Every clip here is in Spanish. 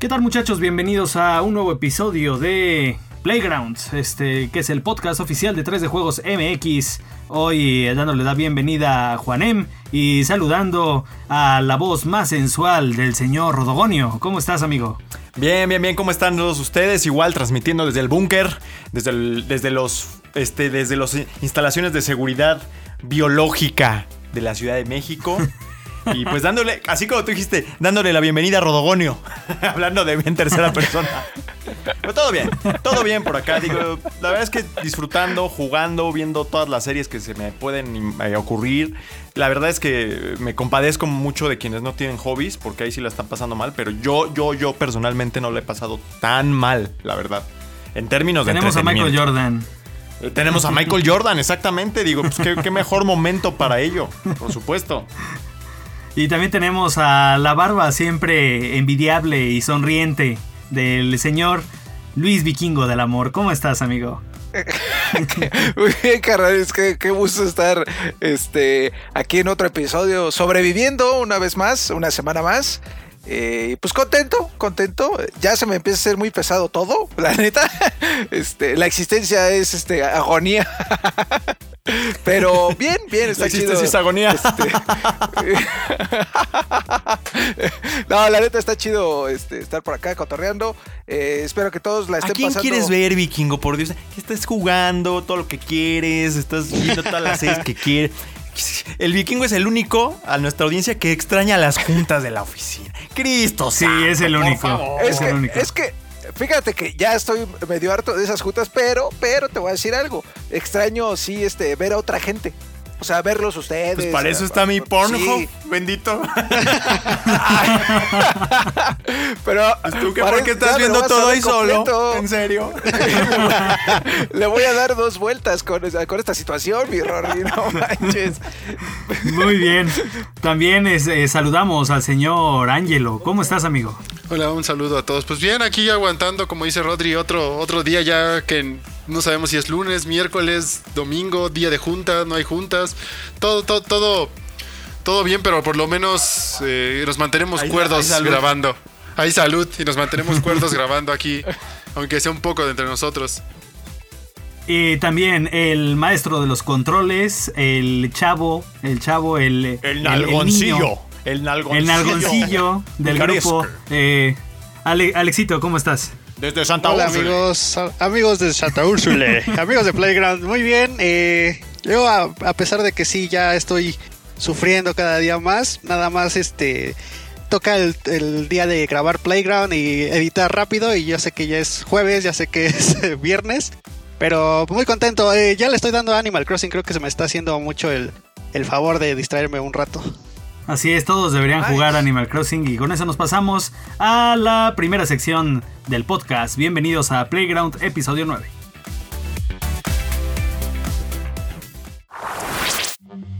¿Qué tal muchachos? Bienvenidos a un nuevo episodio de Playgrounds, este, que es el podcast oficial de 3 de Juegos MX. Hoy eh, dándole la bienvenida a Juanem y saludando a la voz más sensual del señor Rodogonio. ¿Cómo estás, amigo? Bien, bien, bien. ¿Cómo están todos ustedes? Igual transmitiendo desde el búnker, desde, el- desde los, este, desde las instalaciones de seguridad biológica de la Ciudad de México. Y pues dándole, así como tú dijiste, dándole la bienvenida a Rodogonio. Hablando de mí en tercera persona. Pero todo bien, todo bien por acá. Digo, la verdad es que disfrutando, jugando, viendo todas las series que se me pueden eh, ocurrir. La verdad es que me compadezco mucho de quienes no tienen hobbies, porque ahí sí la están pasando mal. Pero yo, yo, yo personalmente no la he pasado tan mal, la verdad. En términos de Tenemos a Michael. Jordan. Eh, Tenemos a Michael Jordan, exactamente. Digo, pues qué, qué mejor momento para ello, por supuesto. Y también tenemos a la barba siempre envidiable y sonriente del señor Luis Vikingo del Amor. ¿Cómo estás, amigo? Muy bien, carnal, es que qué gusto estar este, aquí en otro episodio, sobreviviendo una vez más, una semana más. Eh, pues contento, contento. Ya se me empieza a ser muy pesado todo, la neta. Este, la existencia es este, agonía. Pero bien, bien, está chido. existencia es agonía. Este, no, la neta está chido este, estar por acá cotorreando. Eh, espero que todos la ¿A estén quién pasando. quieres ver, vikingo? Por Dios, estás jugando todo lo que quieres, estás viendo todas las series que quieres. El vikingo es el único a nuestra audiencia que extraña las juntas de la oficina. Cristo, Sí, santo, es el único. Es el único. es que, fíjate que ya estoy medio harto de esas juntas, pero, pero te voy a decir algo. Extraño, sí, este, ver a otra gente. O sea, verlos ustedes. Pues para eso eh, está mi sí. Pornhub, bendito. Pero ¿Tú qué, para- por qué estás viendo todo ahí solo? ¿En serio? Le voy a dar dos vueltas con, esta situación, mi Rory, no manches. Muy bien. También es, eh, saludamos al señor Ángelo. ¿Cómo estás, amigo? Hola, un saludo a todos. Pues bien, aquí aguantando, como dice Rodri, otro, otro día ya que no sabemos si es lunes, miércoles, domingo, día de junta, no hay juntas. Todo, todo, todo, todo bien, pero por lo menos eh, nos mantenemos Hay- cuerdos hay salud. grabando. Hay salud y nos mantenemos cuerdos grabando aquí, aunque sea un poco de entre nosotros. Y también el maestro de los controles, el chavo, el chavo, el... El nalgoncillo. El nalgoncillo. el nalgoncillo del Picaresco. grupo. Eh, Ale- Alexito, ¿cómo estás? Desde Santa Hola Úrsula. amigos, amigos de Santa Úrsula, amigos de Playground, muy bien. eh, yo a, a pesar de que sí ya estoy sufriendo cada día más, nada más este toca el, el día de grabar Playground y editar rápido y yo sé que ya es jueves, ya sé que es viernes, pero muy contento. eh, ya le estoy dando a Animal Crossing, creo que se me está haciendo mucho el, el favor de distraerme un rato. Así es, todos deberían jugar Animal Crossing y con eso nos pasamos a la primera sección del podcast. Bienvenidos a Playground, episodio 9.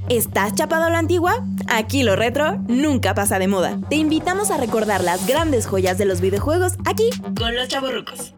¿Estás chapado a la antigua? Aquí lo retro nunca pasa de moda. Te invitamos a recordar las grandes joyas de los videojuegos aquí Con los chavorrucos.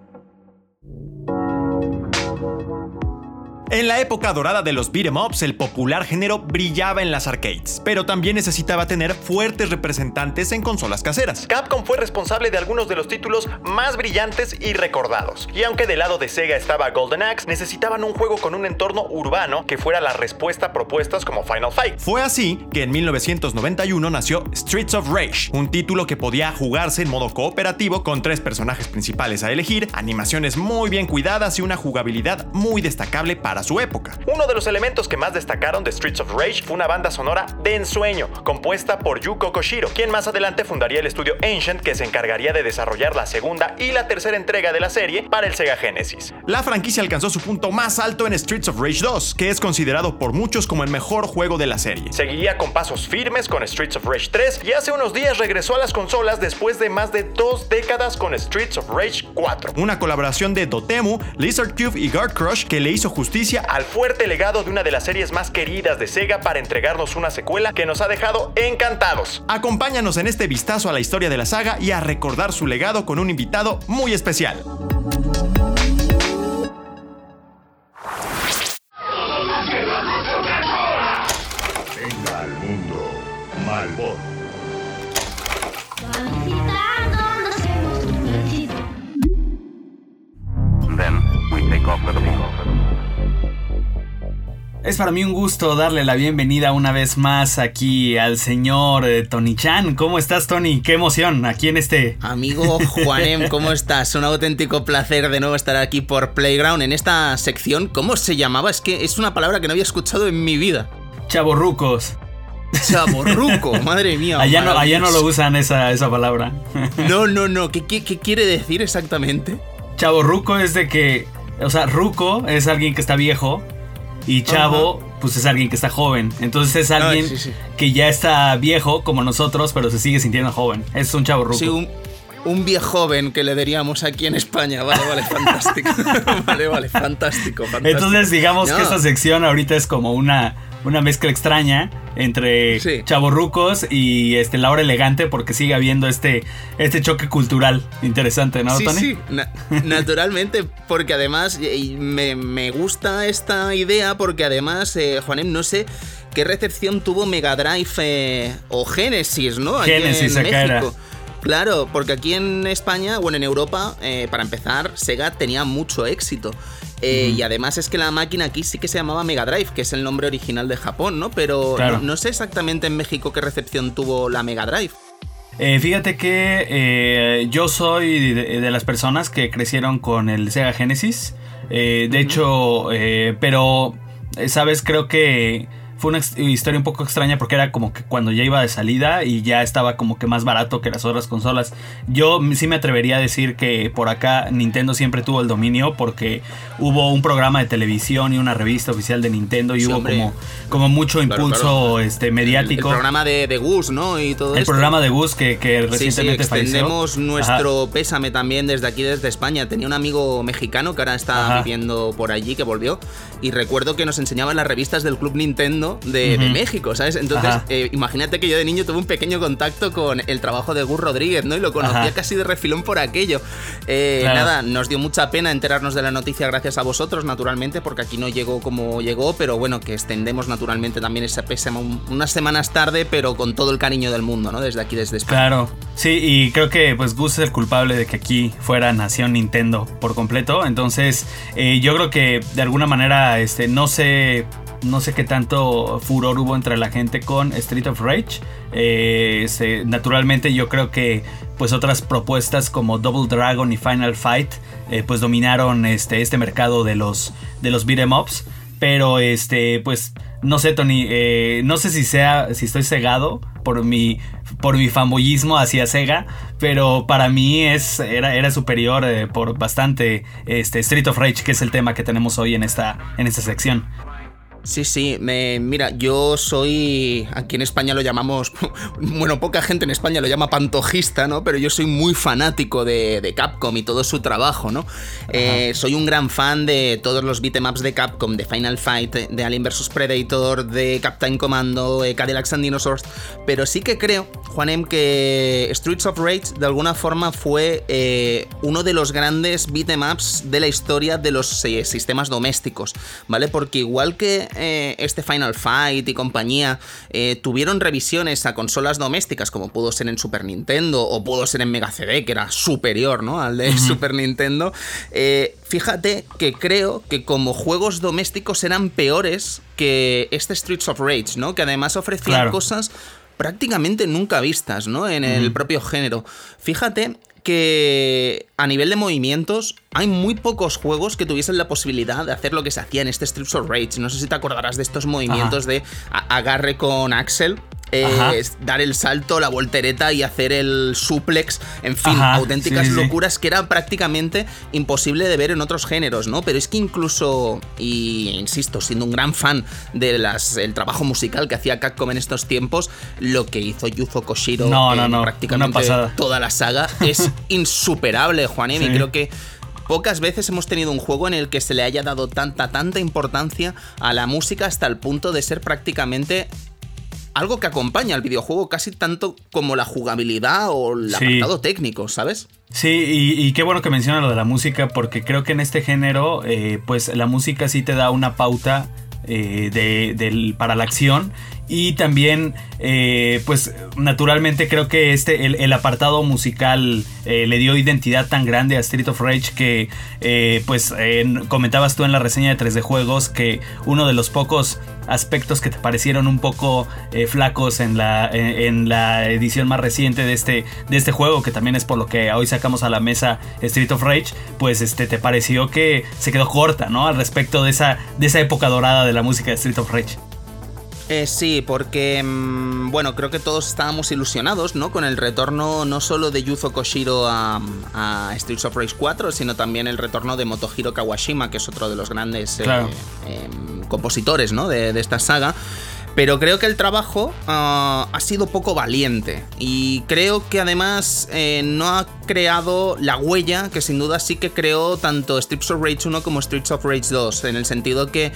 En la época dorada de los beat'em ups, el popular género brillaba en las arcades, pero también necesitaba tener fuertes representantes en consolas caseras. Capcom fue responsable de algunos de los títulos más brillantes y recordados. Y aunque del lado de Sega estaba Golden Axe, necesitaban un juego con un entorno urbano que fuera la respuesta a propuestas como Final Fight. Fue así que en 1991 nació Streets of Rage, un título que podía jugarse en modo cooperativo con tres personajes principales a elegir, animaciones muy bien cuidadas y una jugabilidad muy destacable para para su época. Uno de los elementos que más destacaron de Streets of Rage fue una banda sonora de ensueño, compuesta por Yuko Koshiro, quien más adelante fundaría el estudio Ancient que se encargaría de desarrollar la segunda y la tercera entrega de la serie para el Sega Genesis. La franquicia alcanzó su punto más alto en Streets of Rage 2, que es considerado por muchos como el mejor juego de la serie. Seguiría con pasos firmes con Streets of Rage 3 y hace unos días regresó a las consolas después de más de dos décadas con Streets of Rage 4. Una colaboración de Dotemu, Lizard Cube y Guard Crush que le hizo justicia al fuerte legado de una de las series más queridas de Sega para entregarnos una secuela que nos ha dejado encantados. Acompáñanos en este vistazo a la historia de la saga y a recordar su legado con un invitado muy especial. Venga al mundo, Malboro. Es para mí un gusto darle la bienvenida una vez más aquí al señor eh, Tony Chan. ¿Cómo estás, Tony? Qué emoción aquí en este. Amigo Juanem, ¿cómo estás? Un auténtico placer de nuevo estar aquí por Playground en esta sección. ¿Cómo se llamaba? Es que es una palabra que no había escuchado en mi vida. Chaborrucos. Chaborruco, madre mía. Allá no, allá no lo usan esa, esa palabra. No, no, no. ¿Qué, qué, qué quiere decir exactamente? Chaborruco es de que. O sea, ruco es alguien que está viejo. Y chavo, pues es alguien que está joven. Entonces es alguien sí, sí. que ya está viejo como nosotros, pero se sigue sintiendo joven. Es un chavo ruco. Sí, un, un viejo joven que le diríamos aquí en España. Vale, vale, fantástico. vale, vale, fantástico, fantástico. Entonces digamos No. que esta sección ahorita es como una, una mezcla extraña entre Sí. chavorrucos y este, la hora elegante porque sigue habiendo este, este choque cultural interesante, ¿no, sí, Tony? sí, na- naturalmente, porque además me, me gusta esta idea, porque además, eh, Juanem, no sé qué recepción tuvo Mega Drive eh, o Genesis, ¿no? Aquí Genesis, en era. México. Claro, porque aquí en España, bueno, en Europa, eh, para empezar, Sega tenía mucho éxito. Eh, Y además es que la máquina aquí sí que se llamaba Mega Drive, que es el nombre original de Japón, ¿no? Pero Claro. no, no sé exactamente en México qué recepción tuvo la Mega Drive. Eh, fíjate que eh, yo soy de, de las personas que crecieron con el Sega Genesis. Eh, de hecho, pero, ¿sabes? Creo que fue una historia un poco extraña porque era como que cuando ya iba de salida y ya estaba como que más barato que las otras consolas. Yo sí me atrevería a decir que por acá Nintendo siempre tuvo el dominio porque hubo un programa de televisión y una revista oficial de Nintendo y Sí, hubo hombre. como, como mucho Claro, impulso claro. Este, El, mediático. programa de, de Gus, ¿no? Y todo El esto. programa de Gus que, que Sí, sí, recientemente falleció. extendemos Ajá. nuestro pésame también desde aquí, desde España. Tenía un amigo mexicano que ahora está Ajá. viviendo por allí, que volvió. Y recuerdo que nos enseñaban las revistas del Club Nintendo de. México, ¿sabes? Entonces, eh, imagínate que yo de niño tuve un pequeño contacto con el trabajo de Gus Rodríguez, ¿no? Y lo conocía Ajá. casi de refilón por aquello. Eh, Claro. Nada, nos dio mucha pena enterarnos de la noticia gracias a vosotros, naturalmente, porque aquí no llegó como llegó, pero bueno, que extendemos naturalmente también ese pésame un- unas semanas tarde, pero con todo el cariño del mundo, ¿no? Desde aquí, desde España. Claro, sí, y creo que pues Gus es el culpable de que aquí fuera nación Nintendo por completo. Entonces, eh, yo creo que de alguna manera, este, no sé, no sé qué tanto furor hubo entre la gente con Street of Rage. Eh, naturalmente, yo creo que pues otras propuestas como Double Dragon y Final Fight, eh, pues dominaron este, este mercado de los de los beat'em ups. Pero este, pues, no sé, Tony, eh, no sé si sea, si estoy cegado por mi, por mi fanboyismo hacia Sega, pero para mí es, era, era superior por bastante este, Street of Rage, que es el tema que tenemos hoy en esta, en esta sección. Sí, sí, me, mira, yo soy, aquí en España lo llamamos, bueno, poca gente en España lo llama pantojista, ¿no? Pero yo soy muy fanático de, de Capcom y todo su trabajo, ¿no? Eh, soy un gran fan de todos los beatemaps de Capcom, de Final Fight, de Alien vs Predator, de Captain Commando, de Cadillacs and Dinosaurs, pero sí que creo, Juanem, que Streets of Rage de alguna forma fue eh, uno de los grandes beatemaps de la historia de los eh, sistemas domésticos, ¿vale? Porque igual que eh, este Final Fight y compañía eh, tuvieron revisiones a consolas domésticas, como pudo ser en Super Nintendo o pudo ser en Mega CD, que era superior, ¿no? Al de Super Nintendo. eh, fíjate que creo que como juegos domésticos eran peores que este Streets of Rage, ¿no? Que además ofrecía Claro. cosas prácticamente nunca vistas, ¿no? En el propio género. Fíjate que a nivel de movimientos hay muy pocos juegos que tuviesen la posibilidad de hacer lo que se hacía en este Strips of Rage. No sé si te acordarás de estos movimientos de agarre con Axel. Eh, dar el salto, la voltereta y hacer el suplex, en fin, Ajá, auténticas sí, sí, sí. locuras que era prácticamente imposible de ver en otros géneros, ¿no? Pero es que incluso, y insisto, siendo un gran fan del trabajo musical que hacía Capcom en estos tiempos, lo que hizo Yuzo Koshiro No, en no, no, prácticamente toda la saga es insuperable, Juanem, y Sí. creo que pocas veces hemos tenido un juego en el que se le haya dado tanta, tanta importancia a la música hasta el punto de ser prácticamente algo que acompaña al videojuego casi tanto como la jugabilidad o el Sí. apartado técnico, ¿sabes? Sí, y, y qué bueno que menciona lo de la música, porque creo que en este género, eh, pues la música sí te da una pauta eh, de, del- para la acción. Y también, eh, pues naturalmente creo que este, el, apartado musical eh, le dio identidad tan grande a Street of Rage que, eh, pues comentabas tú en la reseña de 3D Juegos que uno de los pocos aspectos que te parecieron un poco flacos en la, en la edición más reciente de este, de este juego, que también es por lo que hoy sacamos a la mesa Street of Rage, pues este, te pareció que se quedó corta, ¿no? Al respecto de esa, de esa época dorada de la música de Street of Rage. Eh, sí, porque mm, bueno, creo que todos estábamos ilusionados, ¿no? Con el retorno no solo de Yuzo Koshiro a, a Streets of Rage 4, sino también el retorno de Motohiro Kawashima, que es otro de los grandes eh, em, compositores, ¿no? De, de esta saga. Pero creo que el trabajo ah, ha sido poco valiente. Y creo que además eh, no ha creado la huella que sin duda sí que creó tanto Streets of Rage 1 como Streets of Rage 2. En el sentido que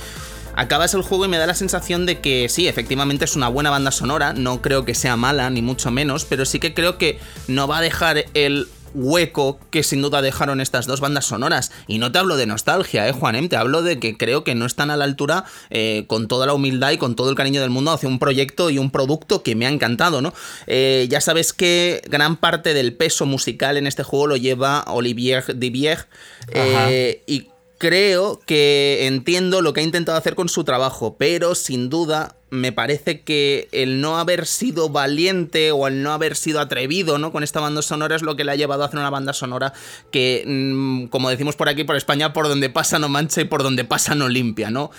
acabas el juego y me da la sensación de que sí, efectivamente es una buena banda sonora. No creo que sea mala, ni mucho menos. Pero sí que creo que no va a dejar el hueco que sin duda dejaron estas dos bandas sonoras. Y no te hablo de nostalgia, eh, Juanem, te hablo de que creo que no están a la altura eh, con toda la humildad y con todo el cariño del mundo hacia un proyecto y un producto que me ha encantado, ¿no? Eh, ya sabes que gran parte del peso musical en este juego lo lleva Olivier Divier eh, y creo que entiendo lo que ha intentado hacer con su trabajo, pero sin duda me parece que el no haber sido valiente o el no haber sido atrevido ¿no? con esta banda sonora es lo que le ha llevado a hacer una banda sonora que, mm, como decimos por aquí, por España, por donde pasa no mancha y por donde pasa no limpia, ¿no?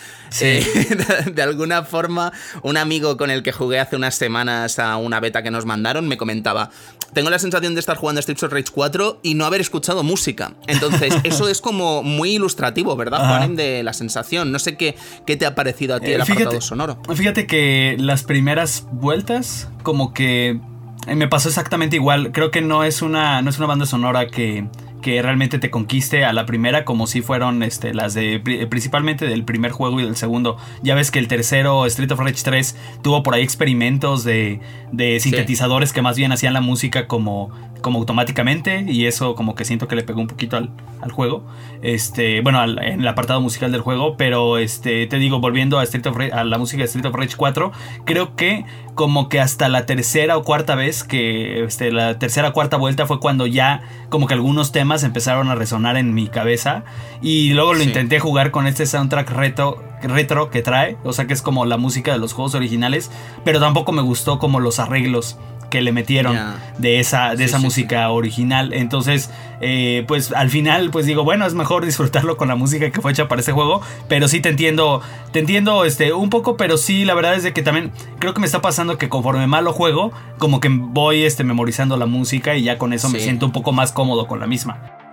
Eh, de, de alguna forma, un amigo con el que jugué hace unas semanas a una beta que nos mandaron me comentaba, tengo la sensación de estar jugando Streets of Rage 4 y no haber escuchado música. Entonces, eso es como muy ilustrativo, ¿verdad. Juanem, de la sensación? No sé qué, qué te ha parecido a ti Eh, el apartado sonoro. Fíjate que las primeras vueltas, como que eh, me pasó exactamente igual. Creo que no es una, no es una banda sonora que, que realmente te conquiste a la primera, como si fueron este, las de pri- principalmente del primer juego y del segundo. Ya ves que el tercero, Street of Rage 3, tuvo por ahí experimentos de, de sintetizadores que más bien hacían la música como, como automáticamente. Y eso como que siento que le pegó un poquito al, al juego. Este, bueno, al- en el apartado musical del juego. Pero este, te digo, volviendo a, Street of Ra- a la música de Street of Rage 4, creo que como que hasta la tercera o cuarta vez que este, la tercera o cuarta vuelta fue cuando ya como que algunos temas empezaron a resonar en mi cabeza y luego lo Sí. intenté jugar con este soundtrack retro, retro que trae, o sea que es como la música de los juegos originales, pero tampoco me gustó como los arreglos que le metieron de esa, de Sí, esa sí, música original. Entonces, eh, pues al final, pues digo, bueno, es mejor disfrutarlo con la música que fue hecha para ese juego. Pero sí te entiendo, te entiendo este, un poco, pero sí, la verdad es de que también creo que me está pasando que conforme más lo juego, como que voy este, memorizando la música y ya con eso me siento un poco más cómodo con la misma.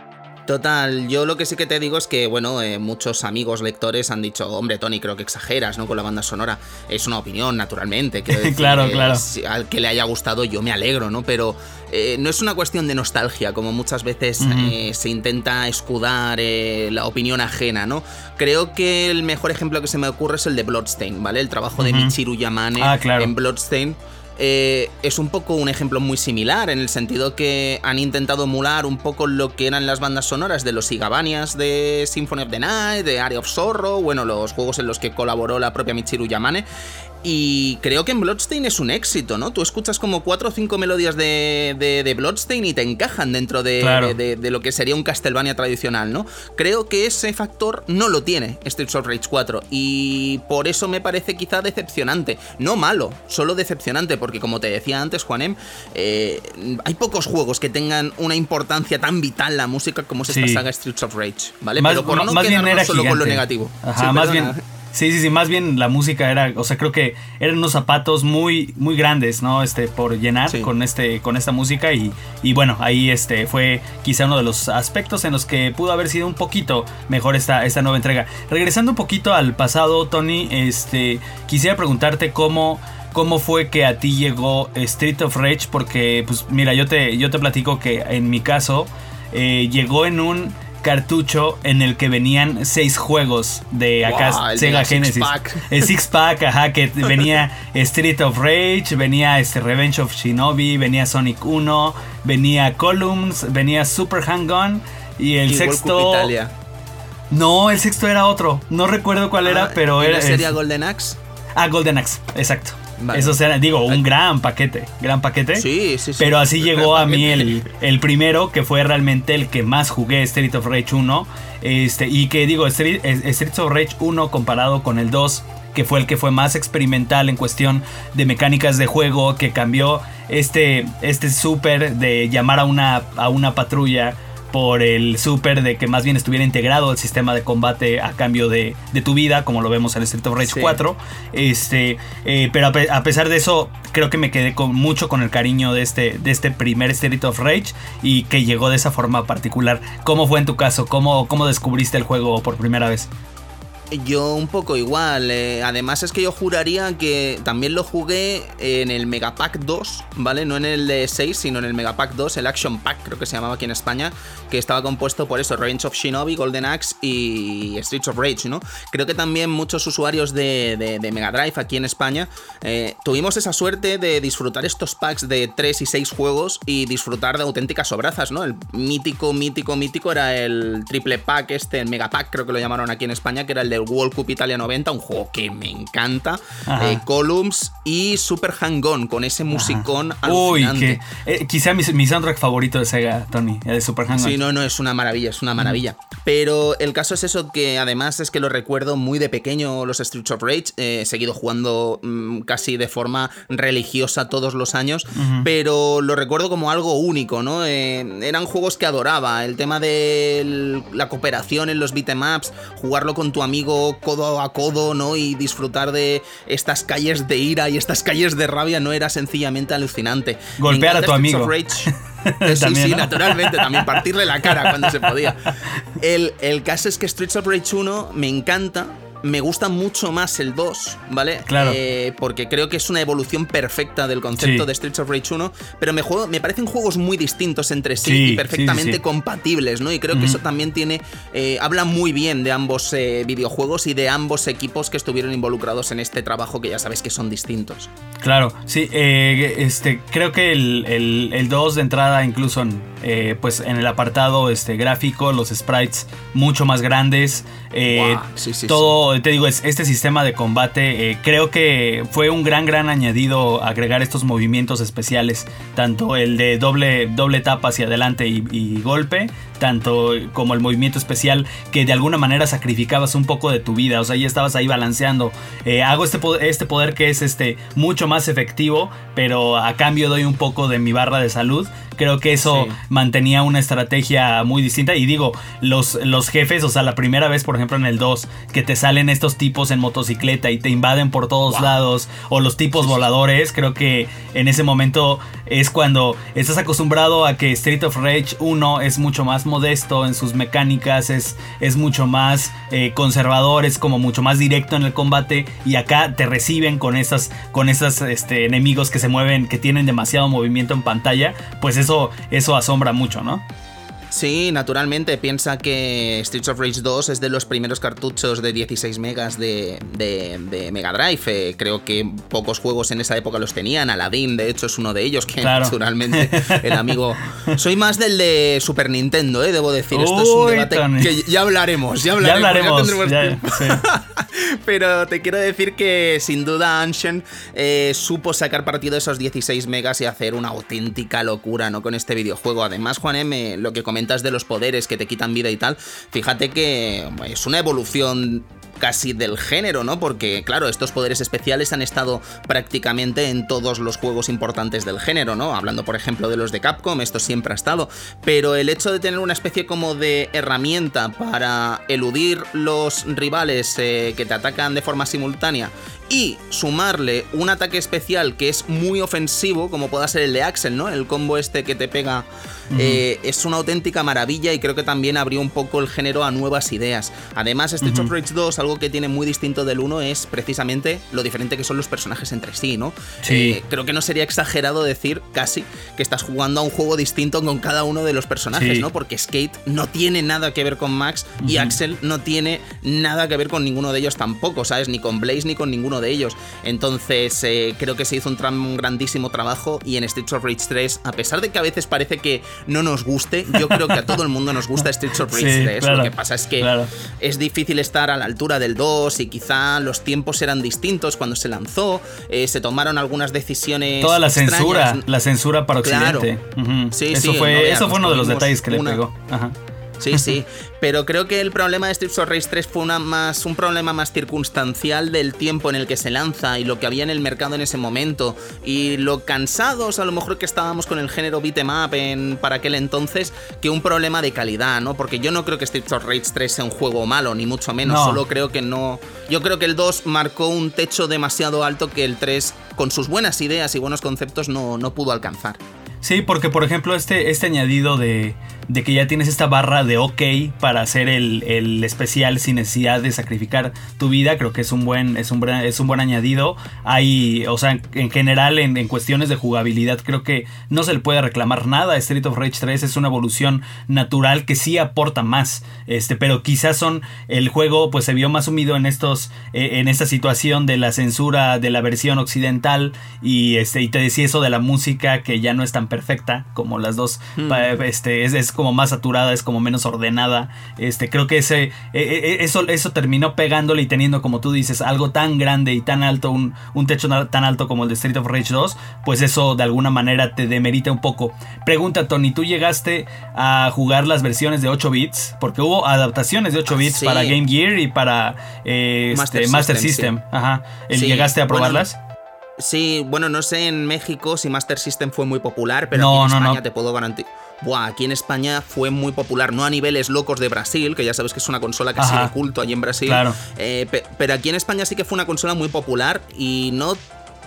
Total, yo lo que sí que te digo es que, bueno, eh, muchos amigos lectores han dicho, hombre, Tony, creo que exageras, ¿no? Con la banda sonora. Es una opinión, naturalmente. decir, Claro, eh, claro. si- al que le haya gustado, yo me alegro, ¿no? Pero eh, no es una cuestión de nostalgia, como muchas veces eh, se intenta escudar la opinión ajena, ¿no? Creo que el mejor ejemplo que se me ocurre es el de Bloodstain, ¿vale? El trabajo de. Michiru Yamane Ah, claro. en Bloodstain. Eh, es un poco un ejemplo muy similar en el sentido que han intentado emular un poco lo que eran las bandas sonoras de los Igabanias de Symphony of the Night, de Area of Sorrow, bueno, los juegos en los que colaboró la propia Michiru Yamane. Y creo que en Bloodstain es un éxito, ¿no? Tú escuchas como cuatro o cinco melodías de, de, de Bloodstain y te encajan dentro de, Claro. lo que sería un Castlevania tradicional, ¿no? Creo que ese factor no lo tiene Streets of Rage 4 y por eso me parece quizá decepcionante. No malo, solo decepcionante, porque como te decía antes, Juanem, eh, hay pocos juegos que tengan una importancia tan vital la música como es esta Sí. saga Streets of Rage, ¿vale? Más, Pero por no bien quedarnos solo con lo negativo. Ajá, Sí, más perdona. bien. Sí, sí, sí, más bien la música era, o sea, creo que eran unos zapatos muy, muy grandes, ¿no? Este, por llenar Sí. con este, con esta música y, y bueno, ahí este fue quizá uno de los aspectos en los que pudo haber sido un poquito mejor esta, esta nueva entrega. Regresando un poquito al pasado, Tony, este, quisiera preguntarte cómo, cómo fue que a ti llegó Street of Rage, porque, pues, mira, yo te, yo te platico que en mi caso eh, llegó en un cartucho en el que venían seis juegos de acá Wow, el Sega Mega Six Genesis. Pack. El Six Pack, ajá, que venía Street of Rage, venía este Revenge of Shinobi, venía Sonic 1, venía Columns, venía Super Hang-On y el Y sexto... Italia. No, el sexto era otro. No recuerdo cuál era, Ah, pero ¿y era... la serie es- Golden Axe? Ah, Golden Axe, exacto. Vale. Eso era, digo, un gran paquete, gran paquete. Sí, sí, sí. Pero así llegó a mí el, el primero, que fue realmente el que más jugué, Street of Rage 1. Este, y que digo, Street, Street of Rage 1 comparado con el 2, que fue el que fue más experimental en cuestión de mecánicas de juego, que cambió este, este super de llamar a una, a una patrulla por el super de que más bien estuviera integrado el sistema de combate a cambio de, de tu vida, como lo vemos en Street of Rage Sí. 4. Este, eh, pero a, pe- a pesar de eso, creo que me quedé con mucho con el cariño de este, de este primer Street of Rage y que llegó de esa forma particular. ¿Cómo fue en tu caso? ¿Cómo, cómo descubriste el juego por primera vez? Yo un poco igual. eh, además es que yo juraría que también lo jugué en el Megapack 2, ¿vale? No en el de 6, sino en el Megapack 2, el Action Pack creo que se llamaba aquí en España, que estaba compuesto por eso, Revenge of Shinobi, Golden Axe y Streets of Rage, ¿no? Creo que también muchos usuarios de, de- de Mega Drive aquí en España eh, tuvimos esa suerte de disfrutar estos packs de 3 y 6 juegos y disfrutar de auténticas obrazas, ¿no? El mítico, mítico, mítico era el triple pack, este, el Megapack creo que lo llamaron aquí en España, que era el del World Cup Italia 90, un juego que me encanta. Eh, Columns y Super Hang-On, con ese musicón Uy, alucinante. que eh, quizá mi, mi soundtrack favorito de Sega, Tony, el de Super Hang-On. Sí, no, no, es una maravilla, es una maravilla. Pero el caso es eso, que además es que lo recuerdo muy de pequeño, los Streets of Rage. eh, he seguido jugando mm, casi de forma religiosa todos los años, pero lo recuerdo como algo único, ¿no? Eran juegos que adoraba. El tema de la cooperación en los beatemaps, jugarlo con tu amigo codo a codo, ¿no? Y disfrutar de estas calles de ira y estas calles de rabia no era sencillamente alucinante. Golpear a tu amigo. sí, También, sí, ¿no? naturalmente, también partirle la cara cuando se podía. El, el caso es que Streets of Rage 1 me encanta. Me gusta mucho más el 2, ¿vale? Claro. Eh, porque creo que es una evolución perfecta del concepto Sí. de Streets of Rage 1. Pero me, juego- me parecen juegos muy distintos entre sí, Sí, y perfectamente sí, compatibles, ¿no? Y creo que eso también tiene. eh, habla muy bien de ambos eh, videojuegos y de ambos equipos que estuvieron involucrados en este trabajo, que ya sabes que son distintos. Claro, sí, este, creo que el, el, el 2 de entrada, incluso en, pues en el apartado este, gráfico, los sprites mucho más grandes, todo, te digo, es, este sistema de combate, eh, creo que fue un gran, gran añadido agregar estos movimientos especiales, tanto el de doble, doble tapa hacia adelante y, y golpe, tanto como el movimiento especial que de alguna manera sacrificabas un poco de tu vida, o sea, ya estabas ahí balanceando. Eh, hago este poder, este poder que es este mucho más efectivo, pero a cambio doy un poco de mi barra de salud. Creo que eso Sí. mantenía una estrategia muy distinta. Y digo, los, los jefes, o sea, la primera vez, por ejemplo, en el 2, que te salen estos tipos en motocicleta y te invaden por todos lados, o los tipos voladores, creo que en ese momento es cuando estás acostumbrado a que Street of Rage 1 es mucho modesto en sus mecánicas, es, es mucho más eh, conservador, es como mucho más directo en el combate, y acá te reciben con esas, con esas este, enemigos que se mueven, que tienen demasiado movimiento en pantalla, pues eso, eso asombra mucho, ¿no? Sí, naturalmente. Piensa que Streets of Rage 2 es de los primeros cartuchos de 16 megas de, de- de Mega Drive. Eh, creo que pocos juegos en esa época los tenían. Aladdin, de hecho, es uno de ellos, que Claro. naturalmente el amigo. Soy más del de Super Nintendo, eh, debo decir. Esto es un debate Tony. que ya hablaremos, ya Ya hablaremos. hablaremos. ya- sí. Pero te quiero decir que sin duda Anshen eh, supo sacar partido de esos 16 megas y hacer una auténtica locura ¿no? con este videojuego. Además, Juan M, lo que de los poderes que te quitan vida y tal, fíjate que es una evolución casi del género, ¿no? Porque, claro, estos poderes especiales han estado prácticamente en todos los juegos importantes del género, ¿no? Hablando, por ejemplo, de los de Capcom, esto siempre ha estado. Pero el hecho de tener una especie como de herramienta para eludir los rivales eh, que te atacan de forma simultánea y sumarle un ataque especial que es muy ofensivo, como pueda ser el de Axel, ¿no? El combo este que te pega eh, es una auténtica maravilla y creo que también abrió un poco el género a nuevas ideas. Además, Streets of Rage 2, algo que tiene muy distinto del 1 es precisamente lo diferente que son los personajes entre sí, ¿no? Sí. Eh, creo que no sería exagerado decir casi que estás jugando a un juego distinto con cada uno de los personajes, Sí. ¿no? Porque Skate no tiene nada que ver con Max y Axel no tiene nada que ver con ninguno de ellos tampoco, ¿sabes? Ni con Blaze ni con ninguno de ellos. Entonces, eh, creo que se hizo un, grandísimo trabajo y en Streets of Rage 3, a pesar de que a veces parece que no nos guste, yo creo que a todo el mundo nos gusta Streets of Rage Sí, 3. claro, Lo que pasa es que claro. es difícil estar a la altura del 2 y quizá los tiempos eran distintos cuando se lanzó, eh, se tomaron algunas decisiones. Toda la extrañas. censura, la censura para Claro. Occidente. Sí, eso sí, fue, no eso fue uno de los detalles que le pegó. Ajá. Sí, sí. Pero creo que el problema de Streets of Rage 3 fue una más, un problema más circunstancial del tiempo en el que se lanza y lo que había en el mercado en ese momento. Y lo cansados a lo mejor que estábamos con el género beat'em up en, para aquel entonces, que un problema de calidad, ¿no? Porque yo no creo que Streets of Rage 3 sea un juego malo, ni mucho menos. No. Solo creo que no. Yo creo que el 2 marcó un techo demasiado alto que el 3, con sus buenas ideas y buenos conceptos, no, no pudo alcanzar. Sí, porque por ejemplo este, este añadido de, de que ya tienes esta barra de OK para hacer el, el especial sin necesidad de sacrificar tu vida, creo que es un buen, es un, es un buen añadido. Hay, o sea, en general en, en cuestiones de jugabilidad creo que no se le puede reclamar nada. Street of Rage 3 es una evolución natural que sí aporta más, este, pero quizás son el juego pues se vio más sumido en estos, eh, en esta situación de la censura de la versión occidental y este y te decía eso de la música que ya no es tan perfecta como las dos pa- este es, es como más saturada es como menos ordenada este creo que ese eh, eh, eso eso terminó pegándole y teniendo como tú dices algo tan grande y tan alto un, un techo tan alto como el de Street of Rage 2 pues eso de alguna manera te demerita un poco pregunta Tony tú llegaste a jugar las versiones de 8 bits porque hubo adaptaciones de 8 bits Sí. para Game Gear y para eh, este, Master Master, System, System, ajá ¿El- Sí, llegaste a bueno, probarlas Sí, bueno, no sé en México si Master System fue muy popular, pero No, aquí en no. España te puedo garantizar. Buah, aquí en España fue muy popular, no a niveles locos de Brasil, que ya sabes que es una consola casi Ajá. de culto allí en Brasil. Claro. Eh, pe- pero aquí en España sí que fue una consola muy popular y no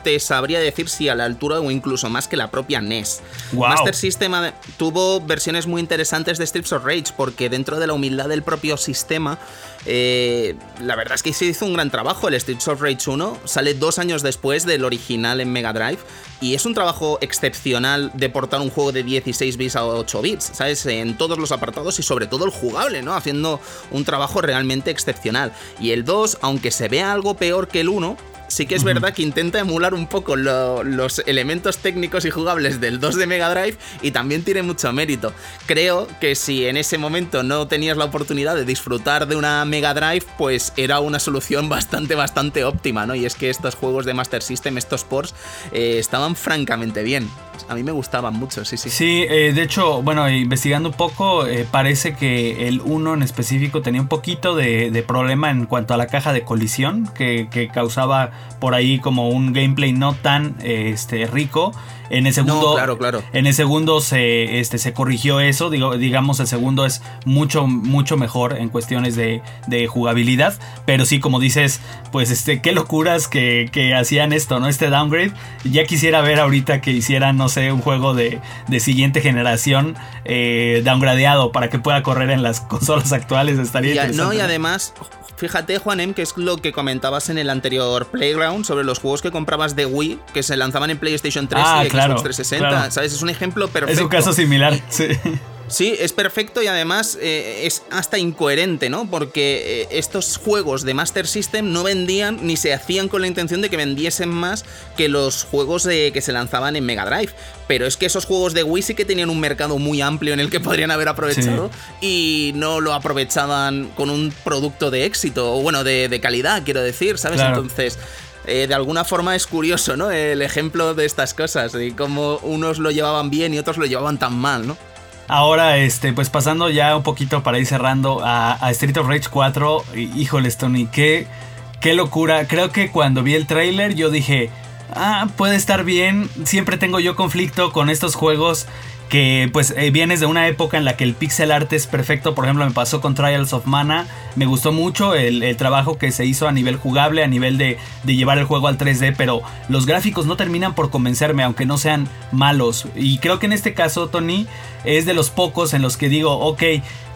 te sabría decir si a la altura o incluso más que la propia NES. Master System tuvo versiones muy interesantes de Streets of Rage porque dentro de la humildad del propio sistema, eh, la verdad es que se hizo un gran trabajo. El Streets of Rage 1 sale dos años después del original en Mega Drive y es un trabajo excepcional de portar un juego de 16 bits a 8 bits, ¿sabes? En todos los apartados y sobre todo el jugable, ¿no? Haciendo un trabajo realmente excepcional. Y el 2, aunque se vea algo peor que el 1, sí que es verdad que intenta emular un poco lo- los elementos técnicos y jugables del 2 de Mega Drive y también tiene mucho mérito. Creo que si en ese momento no tenías la oportunidad de disfrutar de una Mega Drive, pues era una solución bastante, bastante óptima, ¿no? Y es que estos juegos de Master System, estos ports, eh, estaban francamente bien. A mí me gustaban mucho, sí, sí. Sí, eh, de hecho, bueno, investigando un poco, eh, parece que el 1 en específico tenía un poquito de, de problema en cuanto a la caja de colisión, que, que causaba por ahí como un gameplay no tan eh, este, rico. En el segundo, No, claro, claro. En el segundo se, este, se corrigió eso, digo, digamos el segundo es mucho, mucho mejor en cuestiones de, de jugabilidad, pero sí, como dices, pues este, qué locuras que, que hacían esto, ¿no? Este downgrade, ya quisiera ver ahorita que hicieran, no sé, un juego de, de siguiente generación eh, downgradeado para que pueda correr en las consolas actuales, estaría Y interesante. no, y además, fíjate, Juanem, que es lo que comentabas en el anterior Playground sobre los juegos que comprabas de Wii, que se lanzaban en PlayStation 3 Ah, y claro, Xbox 360. claro. ¿Sabes? Es un ejemplo perfecto. Es un caso similar, sí. Sí, es perfecto y además eh, es hasta incoherente, ¿no? Porque eh, estos juegos de Master System no vendían ni se hacían con la intención de que vendiesen más que los juegos de, que se lanzaban en Mega Drive. Pero es que esos juegos de Wii sí que tenían un mercado muy amplio en el que podrían haber aprovechado y no lo aprovechaban con un producto de éxito, o bueno, de, de calidad, quiero decir, ¿sabes? Claro. Entonces, eh, de alguna forma es curioso, ¿no? El ejemplo de estas cosas, y cómo unos lo llevaban bien y otros lo llevaban tan mal, ¿no? Ahora, este, pues pasando ya un poquito para ir cerrando a, Street of Rage 4. y- Híjoles, Tony, qué, qué locura. Creo que cuando vi el tráiler yo dije, ah, puede estar bien. Siempre tengo yo conflicto con estos juegos que pues eh, vienes de una época en la que el pixel art es perfecto. Por ejemplo, me pasó con Trials of Mana. Me gustó mucho el, trabajo que se hizo a nivel jugable, a nivel de, de llevar el juego al 3D, pero los gráficos no terminan por convencerme, aunque no sean malos. Y creo que en este caso, Tony, es de los pocos en los que digo, ok,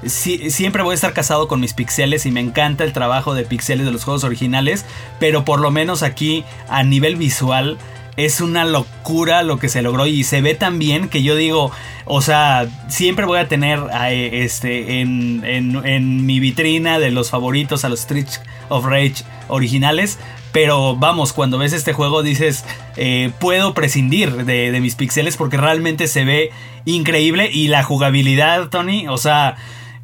siempre voy a estar casado con mis pixeles y me encanta el trabajo de pixeles de los juegos originales, pero por lo menos aquí a nivel visual es una locura lo que se logró y se ve tan bien que yo digo, o sea, siempre voy a tener eh, este, en, en- en mi vitrina de los favoritos a los Street of Rage originales. Pero vamos, cuando ves este juego dices, eh, puedo prescindir de, de mis pixeles porque realmente se ve increíble y la jugabilidad, Tony, o sea,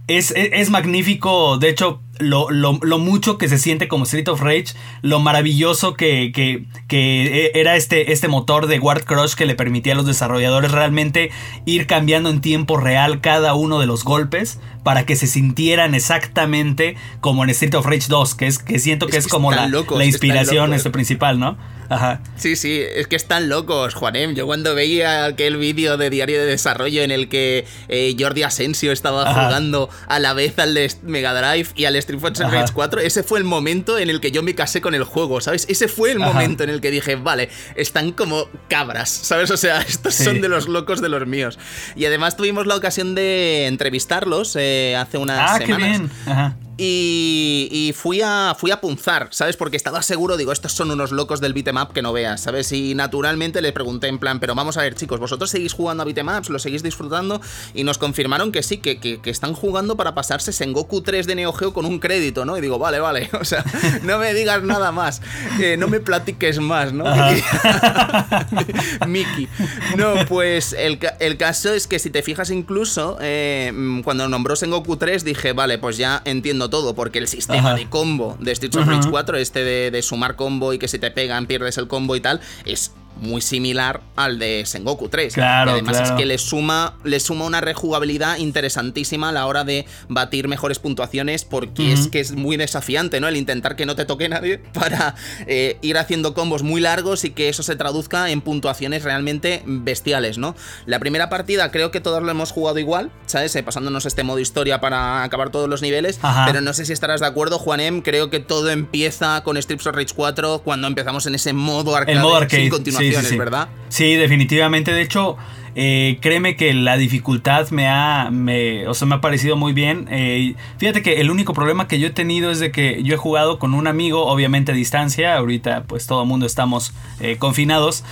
es- es magnífico. De hecho, lo, lo- lo mucho que se siente como Street of Rage, lo maravilloso que, que- que era este, este motor de Ward Crush que le permitía a los desarrolladores realmente ir cambiando en tiempo real cada uno de los golpes para que se sintieran exactamente como en Street of Rage 2, que es que siento que Es como la, locos, la inspiración este principal, ¿no? Ajá. Sí, sí, es que están locos, Juanem. Yo cuando veía aquel vídeo de diario de desarrollo en el que eh, Jordi Asensio estaba Ajá. jugando a la vez al Mega Drive y al Street Fighter Ajá. Rage 4, ese fue el momento en el que yo me casé con el juego, ¿sabes? Ese fue el Ajá. momento en el que dije, vale, están como cabras, ¿sabes? O sea, estos Sí. son de los locos de los míos. Y además tuvimos la ocasión de entrevistarlos eh, hace unas Ah, qué semanas. bien. Ajá. Y, y fui, a, fui a punzar, ¿sabes? Porque estaba seguro, digo, estos son unos locos del beat'em up que no veas, ¿sabes? Y naturalmente les pregunté en plan, pero vamos a ver, chicos, ¿vosotros seguís jugando a beat'em ups? ¿Lo seguís disfrutando? Y nos confirmaron que sí, que, que- que están jugando para pasarse Sengoku 3 de Neo Geo con un crédito, ¿no? Y digo, vale, vale, o sea, no me digas nada más, eh, no me platiques más, ¿no? Miki. No, pues el, el caso es que si te fijas incluso, eh, cuando nombró Sengoku 3 dije, vale, pues ya entiendo todo, porque el sistema Ajá. de combo de Streets of. Rage 4, este de, de sumar combo y que si te pegan pierdes el combo y tal, es muy similar al de Sengoku 3. Claro, y además claro. es que le suma, le suma una rejugabilidad interesantísima a la hora de batir mejores puntuaciones porque es que es muy desafiante, ¿no? El intentar que no te toque nadie para eh, ir haciendo combos muy largos y que eso se traduzca en puntuaciones realmente bestiales, ¿no? La primera partida creo que todos lo hemos jugado igual, ¿sabes? Eh, pasándonos este modo historia para acabar todos los niveles, Ajá. pero no sé si estarás de acuerdo, Juanem, creo que todo empieza con Streets of Rage 4 cuando empezamos en ese modo arcade, El modo arcade. sin continuaciones, sí, sí, sí. ¿verdad? Sí, definitivamente. De hecho, eh, créeme que la dificultad me ha, me, o sea, me ha parecido muy bien. Eh, fíjate que el único problema que yo he tenido es de que yo he jugado con un amigo, obviamente a distancia. Ahorita, pues todo el mundo estamos eh, confinados.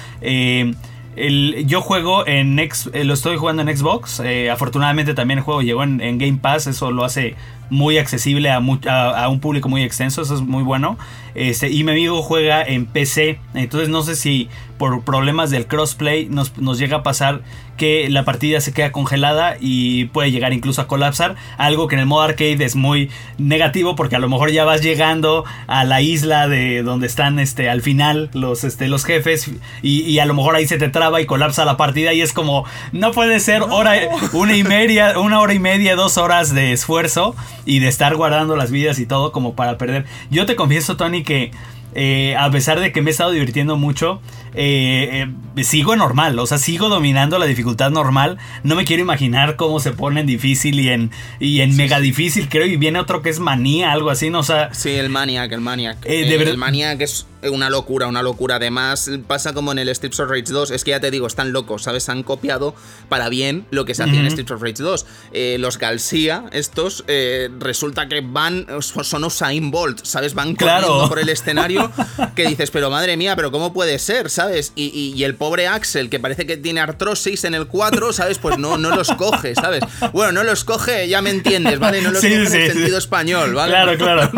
El- yo juego en X, eh, lo estoy jugando en Xbox. afortunadamente también el juego llegó en, en Game Pass. Eso lo hace muy accesible a, un público muy extenso. Eso es muy bueno. Este, y mi amigo juega en PC. Entonces no sé si por problemas del crossplay nos llega a pasar que la partida se queda congelada y puede llegar incluso a colapsar. Algo que en el modo arcade es muy negativo porque a lo mejor ya vas llegando a la isla de donde están este, al final los, este, los jefes y, y a lo mejor ahí se te traba y colapsa la partida y es como no puede ser hora una y media una hora y media dos horas de esfuerzo y de estar guardando las vidas y todo como para perder yo te confieso Tony que eh, a pesar de que me he estado divirtiendo mucho, eh, eh, sigo normal, o sea, sigo dominando la dificultad normal. No me quiero imaginar cómo se pone en difícil y en, y en mega difícil, creo. Y viene otro que es manía, algo así, ¿no? O sea, Sí, el Maniac, el Maniac. Eh, de verdad- el Maniac es, una locura, una locura. Además, pasa como en el Streets of Rage 2, es que ya te digo, están locos, ¿sabes? Han copiado para bien lo que se hacía en Streets of Rage 2. Eh, los García, estos, eh, resulta que van, son Usain Bolt, ¿sabes? Van Claro. corriendo por el escenario que dices, pero madre mía, pero ¿cómo puede ser, ¿sabes? Y, y- y el pobre Axel, que parece que tiene artrosis en el 4, ¿sabes? Pues no, no los coge, ¿sabes? Bueno, no los coge, ya me entiendes, ¿vale? No los Sí, coge en el sí. sentido español, ¿vale? Claro, claro.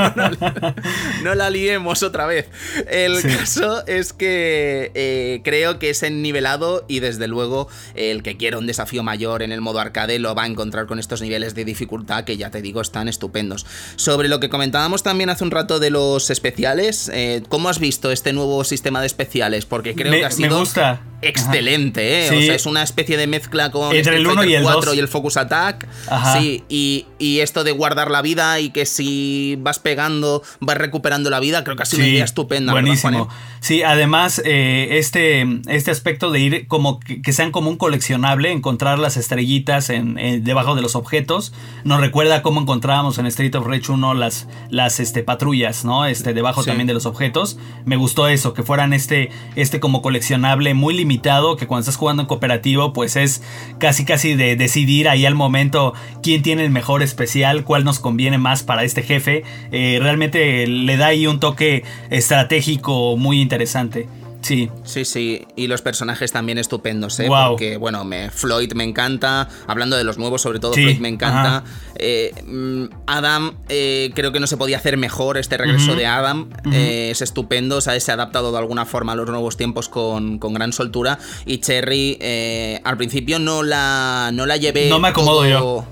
no la liemos otra vez. El Sí. caso es que eh, creo que es nivelado y desde luego el que quiera un desafío mayor en el modo arcade lo va a encontrar con estos niveles de dificultad que ya te digo están estupendos. Sobre lo que comentábamos también hace un rato de los especiales, eh, ¿cómo has visto este nuevo sistema de especiales? Porque creo Me- que ha me sido gusta. Excelente, ¿eh? Sí. O sea, es una especie de mezcla con Entre el Street uno y Fighter el 4 dos. y el Focus Attack. Ajá. Sí, y, y esto de guardar la vida y que si vas pegando vas recuperando la vida, creo que ha sido una idea estupenda. ¿verdad, Buenísimo. Sí, además, eh, este, este aspecto de ir como que, que sean como un coleccionable, encontrar las estrellitas en, en- debajo de los objetos, nos recuerda cómo encontrábamos en Street of Rage 1 las, las este, patrullas, ¿no? Este, debajo Sí. también de los objetos. Me gustó eso, que fueran este, este como coleccionable muy limitado, que cuando estás jugando en cooperativo, pues es casi casi de decidir ahí al momento quién tiene el mejor especial, cuál nos conviene más para este jefe. Eh, realmente le da ahí un toque estratégico muy interesante. Sí. Sí, sí, y los personajes también estupendos, ¿eh? Guau. Porque, bueno, me, Floyd me encanta, hablando de los nuevos, sobre todo Sí, Floyd me encanta. Eh, mm, Adam, eh, creo que no se podía hacer mejor este regreso de Adam, eh, es estupendo, ¿sabes? Se ha adaptado de alguna forma a los nuevos tiempos con, con gran soltura. Y Cherry, eh, al principio no la, no la llevé. No me acomodo todo- yo.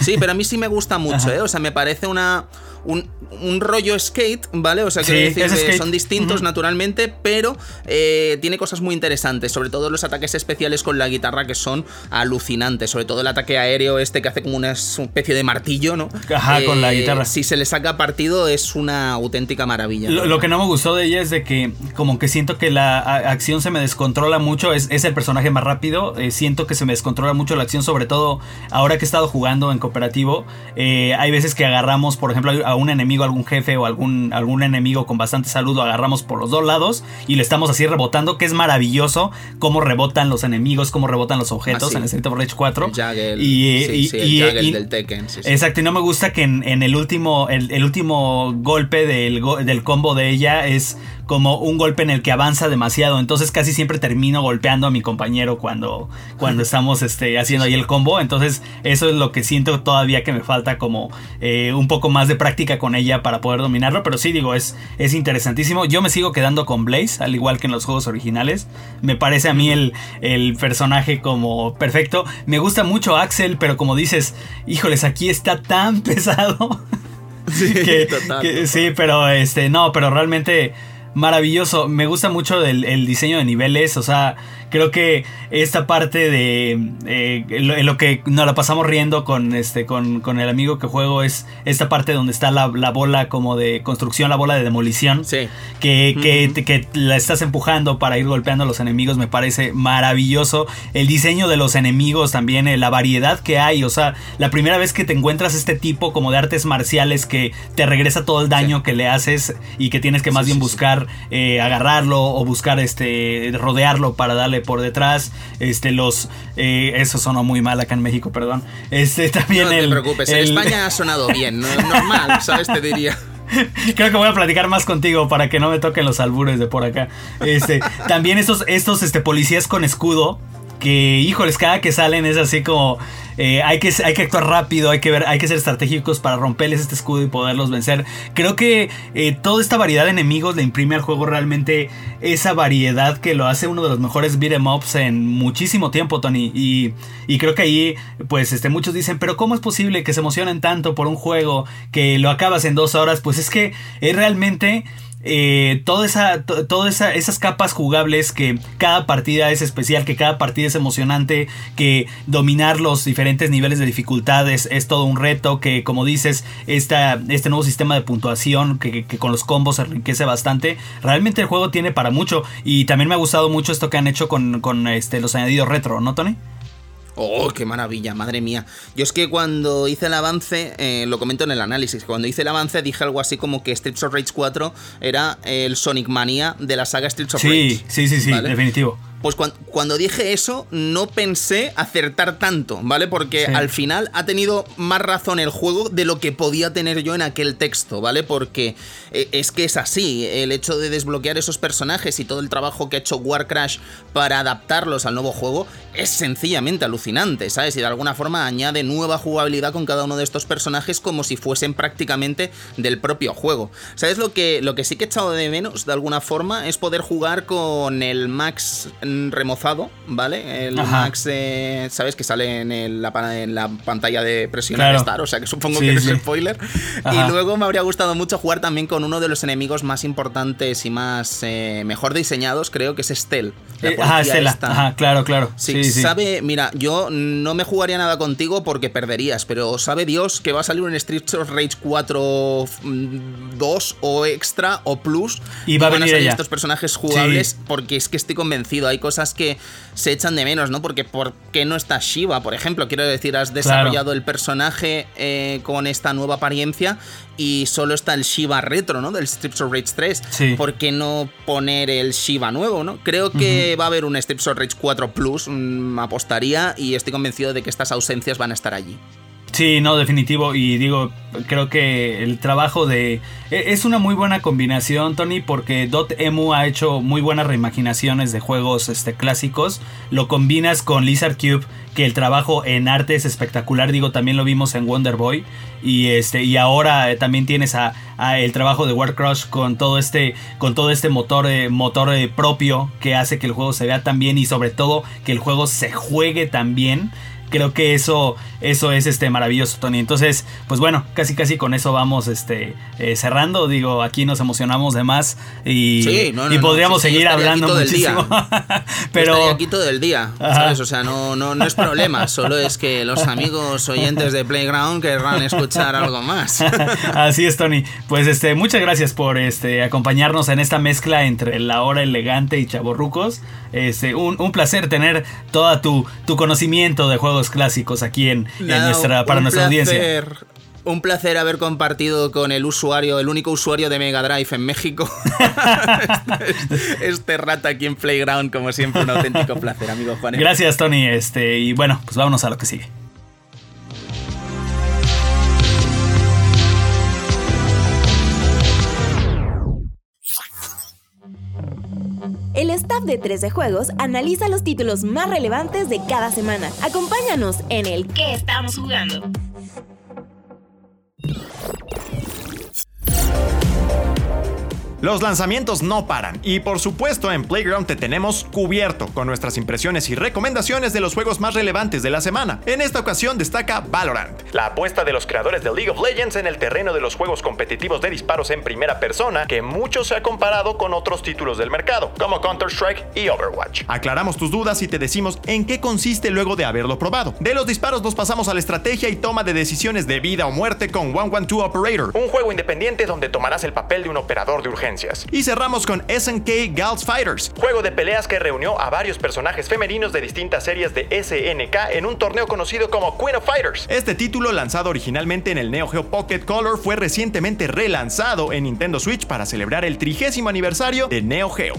Sí, pero a mí sí me gusta mucho, ¿eh? O sea, me parece una. Un, un rollo skate, ¿vale? O sea, Sí, decir que skate. son distintos naturalmente, pero eh, tiene cosas muy interesantes, sobre todo los ataques especiales con la guitarra que son alucinantes, sobre todo el ataque aéreo este que hace como una especie de martillo, ¿no? Eh, Ajá, con la guitarra. Si se le saca partido es una auténtica maravilla. Lo, lo que no me gustó de ella es de que como que siento que la acción se me descontrola mucho, es, es el personaje más rápido, eh, siento que se me descontrola mucho la acción, sobre todo ahora que he estado jugando en cooperativo, eh, hay veces que agarramos, por ejemplo, a un enemigo, algún jefe o algún, algún enemigo con bastante salud, lo agarramos por los dos lados y le estamos así rebotando, que es maravilloso cómo rebotan los enemigos, cómo rebotan los objetos Ah, sí. en Street of Rage 4. El Jaggle, y, sí, y- sí, el y- Jaggle y- del Tekken. Exacto, y no me gusta que en, en el último el, el último golpe del, del combo de ella es como un golpe en el que avanza demasiado, entonces casi siempre termino golpeando a mi compañero cuando, cuando estamos este, haciendo ahí el combo, entonces eso es lo que siento todavía que me falta como eh, un poco más de práctica con ella para poder dominarlo, pero sí digo, es, es interesantísimo, yo me sigo quedando con Blaze, al igual que en los juegos originales, me parece a mí el, el personaje como perfecto, me gusta mucho Axel, pero como dices, híjoles, aquí está tan pesado. que, total, que- total. sí, pero este, no, pero realmente maravilloso. Me gusta mucho el, el diseño de niveles. O sea, creo que esta parte de eh, lo, en lo que nos la pasamos riendo con este, con, con el amigo que juego es esta parte donde está la, la bola como de construcción, la bola de demolición. Sí. Que, que, que la estás empujando para ir golpeando a los enemigos. Me parece maravilloso. El diseño de los enemigos también, eh, la variedad que hay. O sea, la primera vez que te encuentras este tipo como de artes marciales que te regresa todo el daño que le haces y que tienes que más bien buscar eh, agarrarlo o buscar este rodearlo para darle por detrás. Este, los. eh, eso sonó muy mal acá en México, perdón. Este también No te el. preocupes, en España ha sonado bien, ¿no? normal, ¿sabes? Te diría. Creo que voy a platicar más contigo para que no me toquen los albures de por acá. Este, también estos, estos este, policías con escudo. Que, híjoles, cada que salen es así como. eh, hay, que, hay que actuar rápido, hay que, ver, hay que ser estratégicos para romperles este escudo y poderlos vencer. Creo que eh, toda esta variedad de enemigos le imprime al juego realmente esa variedad que lo hace uno de los mejores beat'em ups en muchísimo tiempo, Tony. Y, y creo que ahí, pues, este, muchos dicen, pero ¿cómo es posible que se emocionen tanto por un juego que lo acabas en dos horas? Pues es que es realmente eh, toda esa, to- toda esa- esas capas jugables que cada partida es especial, que cada partida es emocionante, que dominar los diferentes niveles de dificultad es, todo un reto, que como dices, esta, este nuevo sistema de puntuación que con los combos se enriquece bastante, realmente el juego tiene para mucho y también me ha gustado mucho esto que han hecho con, con, este, los añadidos retro, ¿no, Tony? Oh, qué maravilla, madre mía. Yo es que cuando hice el avance, eh, lo comento en el análisis, cuando hice el avance dije algo así como que Streets of Rage 4 era el Sonic Mania de la saga Streets of Rage. Sí, sí, sí, sí, ¿vale? definitivo. Pues cuan- cuando dije eso, no pensé acertar tanto, ¿vale? Porque Sí. al final ha tenido más razón el juego de lo que podía tener yo en aquel texto, ¿vale? Porque eh, es que es así, el hecho de desbloquear esos personajes y todo el trabajo que ha hecho Warcrash para adaptarlos al nuevo juego es sencillamente alucinante, ¿sabes? Y de alguna forma añade nueva jugabilidad con cada uno de estos personajes como si fuesen prácticamente del propio juego. ¿Sabes lo que, lo que sí que he echado de menos de alguna forma? Es poder jugar con el Max remozado, ¿vale? El Ajá. Max, eh, ¿sabes? Que sale en, el- la, en la pantalla de presionar Claro. Star, o sea que supongo Sí, que no es sí. spoiler. Ajá. Y luego me habría gustado mucho jugar también con uno de los enemigos más importantes y más eh, mejor diseñados, creo que es Estel. la Eh, ajá, policía Estela. Ajá, claro, claro. Sí, Sí, sí. sabe, mira, yo no me jugaría nada contigo porque perderías, pero sabe Dios que va a salir un Streets of Rage 4 mm, 2 o extra o plus Y va a van venir salir ella. estos personajes jugables Sí. porque es que estoy convencido, hay cosas que se echan de menos, ¿no? Porque ¿por qué no está Shiva, por ejemplo? Quiero decir, has desarrollado el personaje eh, con esta nueva apariencia y solo está el Shiva retro, ¿no? Del Streets of Rage 3. Sí. ¿Por qué no poner el Shiva nuevo, no? Creo que va a haber un Streets of Rage 4 Plus, mm, apostaría, y estoy convencido de que estas ausencias van a estar allí. Sí, no, definitivo. Y digo, creo que el trabajo de. e- Es una muy buena combinación, Tony, porque Dotemu ha hecho muy buenas reimaginaciones de juegos este, clásicos. Lo combinas con Lizard Cube, que el trabajo en arte es espectacular. Digo, también lo vimos en Wonder Boy. Y este. Y ahora eh, también tienes a, a el trabajo de Warcrush con todo este. Con todo este motor, eh, motor eh, propio que hace que el juego se vea tan bien. Y sobre todo que el juego se juegue tan bien creo que eso eso es este maravilloso Tony entonces pues bueno casi casi con eso vamos este eh, cerrando digo aquí nos emocionamos de más y, Sí, no, no, y no, podríamos sí, seguir estaría aquí hablando todo el día. muchísimo Pero aquí todo el día. ¿sabes? O sea, no, no, no es problema, solo es que los amigos oyentes de Playground querrán escuchar algo más. Así es, Tony. Pues este, muchas gracias por este acompañarnos en esta mezcla entre la hora elegante y chaborrucos. Este, un, un placer tener todo tu, tu conocimiento de juegos clásicos aquí en, nuestra, para nuestra audiencia. placer- Un placer haber compartido con el usuario, el único usuario de Mega Drive en México. este, este rata aquí en Playground, como siempre, un auténtico placer, amigo Juan. Gracias, Tony. Este, y bueno, pues vámonos a lo que sigue. El staff de 3D Juegos analiza los títulos más relevantes de cada semana. Acompáñanos en el ¿Qué estamos jugando? Los lanzamientos no paran y por supuesto en Playground te tenemos cubierto con nuestras impresiones y recomendaciones de los juegos más relevantes de la semana. En esta ocasión destaca Valorant, la apuesta de los creadores de League of Legends en el terreno de los juegos competitivos de disparos en primera persona que mucho se ha comparado con otros títulos del mercado, como Counter-Strike y Overwatch. Aclaramos tus dudas y te decimos en qué consiste luego de haberlo probado. De los disparos nos pasamos a la estrategia y toma de decisiones de vida o muerte con 112 Operator, un juego independiente donde tomarás el papel de un operador de Y cerramos con SNK Gals Fighters, juego de peleas que reunió a varios personajes femeninos de distintas series de SNK en un torneo conocido como Queen of Fighters. Este título, lanzado originalmente en el Neo Geo Pocket Color, fue recientemente relanzado en Nintendo Switch para celebrar el trigésimo aniversario de Neo Geo.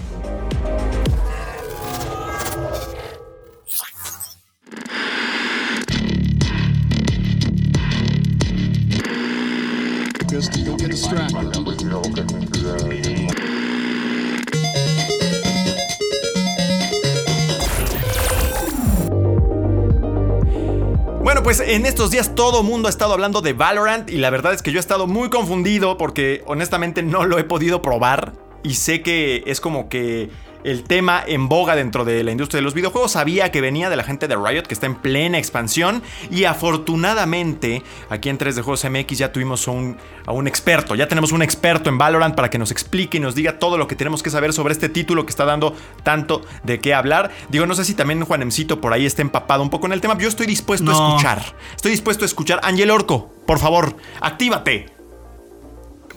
Bueno, pues en estos días todo mundo ha estado hablando de Valorant y la verdad es que yo he estado muy confundido porque honestamente no lo he podido probar y sé que es como que el tema en boga dentro de la industria de los videojuegos. Sabía que venía de la gente de Riot, que está en plena expansión. Y afortunadamente, aquí en 3 de Juegos MX ya tuvimos a un, a un experto. Ya tenemos un experto en Valorant para que nos explique y nos diga todo lo que tenemos que saber sobre este título que está dando tanto de qué hablar. Digo, no sé si también Juanemcito por ahí está empapado un poco en el tema. Yo estoy dispuesto a escuchar. Estoy dispuesto a escuchar. Ángel Orco, por favor, actívate.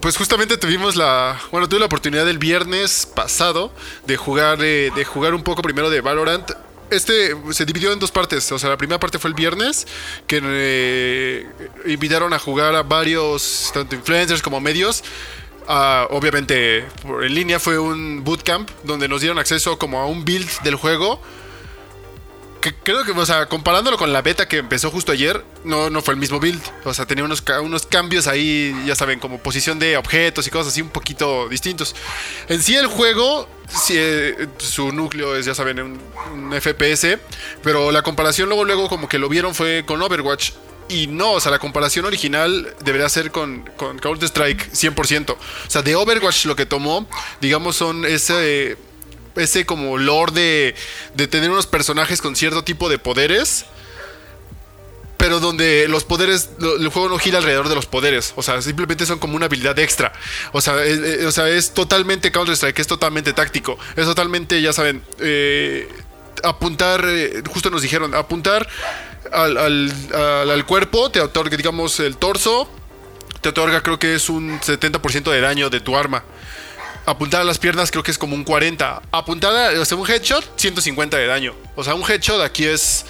Pues justamente tuvimos la, bueno, tuve la oportunidad el viernes pasado de jugar, eh, de jugar un poco primero de Valorant. este se dividió en dos partes. O sea, la primera parte fue el viernes, que eh, invitaron a jugar a varios, tanto influencers como medios. Ah, obviamente, en línea fue un bootcamp donde nos dieron acceso como a un build del juego. Creo que, o sea, comparándolo con la beta que empezó justo ayer, no, no fue el mismo build. O sea, tenía unos, unos cambios ahí, ya saben, como posición de objetos y cosas así un poquito distintos. En sí el juego, sí, eh, su núcleo es, ya saben, un, un FPS, pero la comparación luego, luego como que lo vieron fue con Overwatch. Y no, o sea, la comparación original debería ser con, con Counter-Strike 100%. O sea, de Overwatch lo que tomó, digamos, son ese, ese como lore de, de tener unos personajes con cierto tipo de poderes. Pero donde los poderes, el juego no gira alrededor de los poderes. O sea, simplemente son como una habilidad extra. O sea, es, es- o sea, es totalmente Counter-Strike, es totalmente táctico. Es totalmente, ya saben, eh, apuntar, eh, justo nos dijeron, apuntar al, al- al- al cuerpo, te otorga, digamos, el torso, te otorga creo que es un 70% de daño de tu arma. Apuntar a las piernas creo que es como un 40. Apuntar a o sea, un headshot, 150 de daño. O sea, un headshot aquí es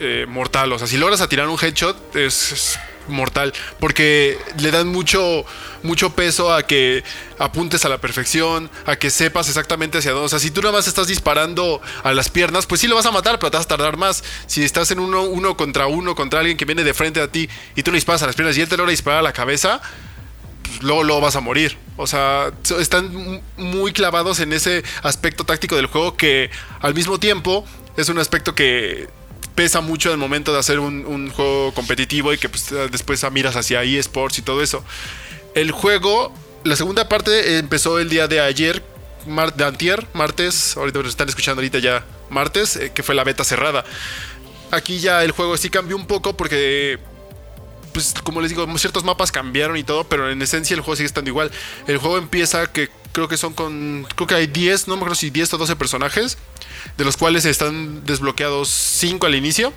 eh, mortal. O sea, si logras atirar un headshot es, es mortal. Porque le dan mucho, mucho peso a que apuntes a la perfección, a que sepas exactamente hacia dónde. O sea, si tú nada más estás disparando a las piernas, pues sí lo vas a matar, pero te vas a tardar más. Si estás en uno, uno contra uno, contra alguien que viene de frente a ti y tú le disparas a las piernas y él te logra disparar a la cabeza, pues, luego, luego vas a morir. O sea, están mu- muy clavados en ese aspecto táctico del juego que al mismo tiempo es un aspecto que pesa mucho al momento de hacer un, juego competitivo y que pues, después miras hacia eSports y todo eso. El juego, la segunda parte empezó el día de ayer, de antier, martes, ahorita nos están escuchando ahorita ya martes, eh, que fue la beta cerrada. Aquí ya el juego sí cambió un poco porque pues como les digo, ciertos mapas cambiaron y todo, pero en esencia el juego sigue estando igual. El juego empieza que creo que son con, creo que hay 10, no me acuerdo si 10 o 12 personajes, de los cuales están desbloqueados 5 al inicio.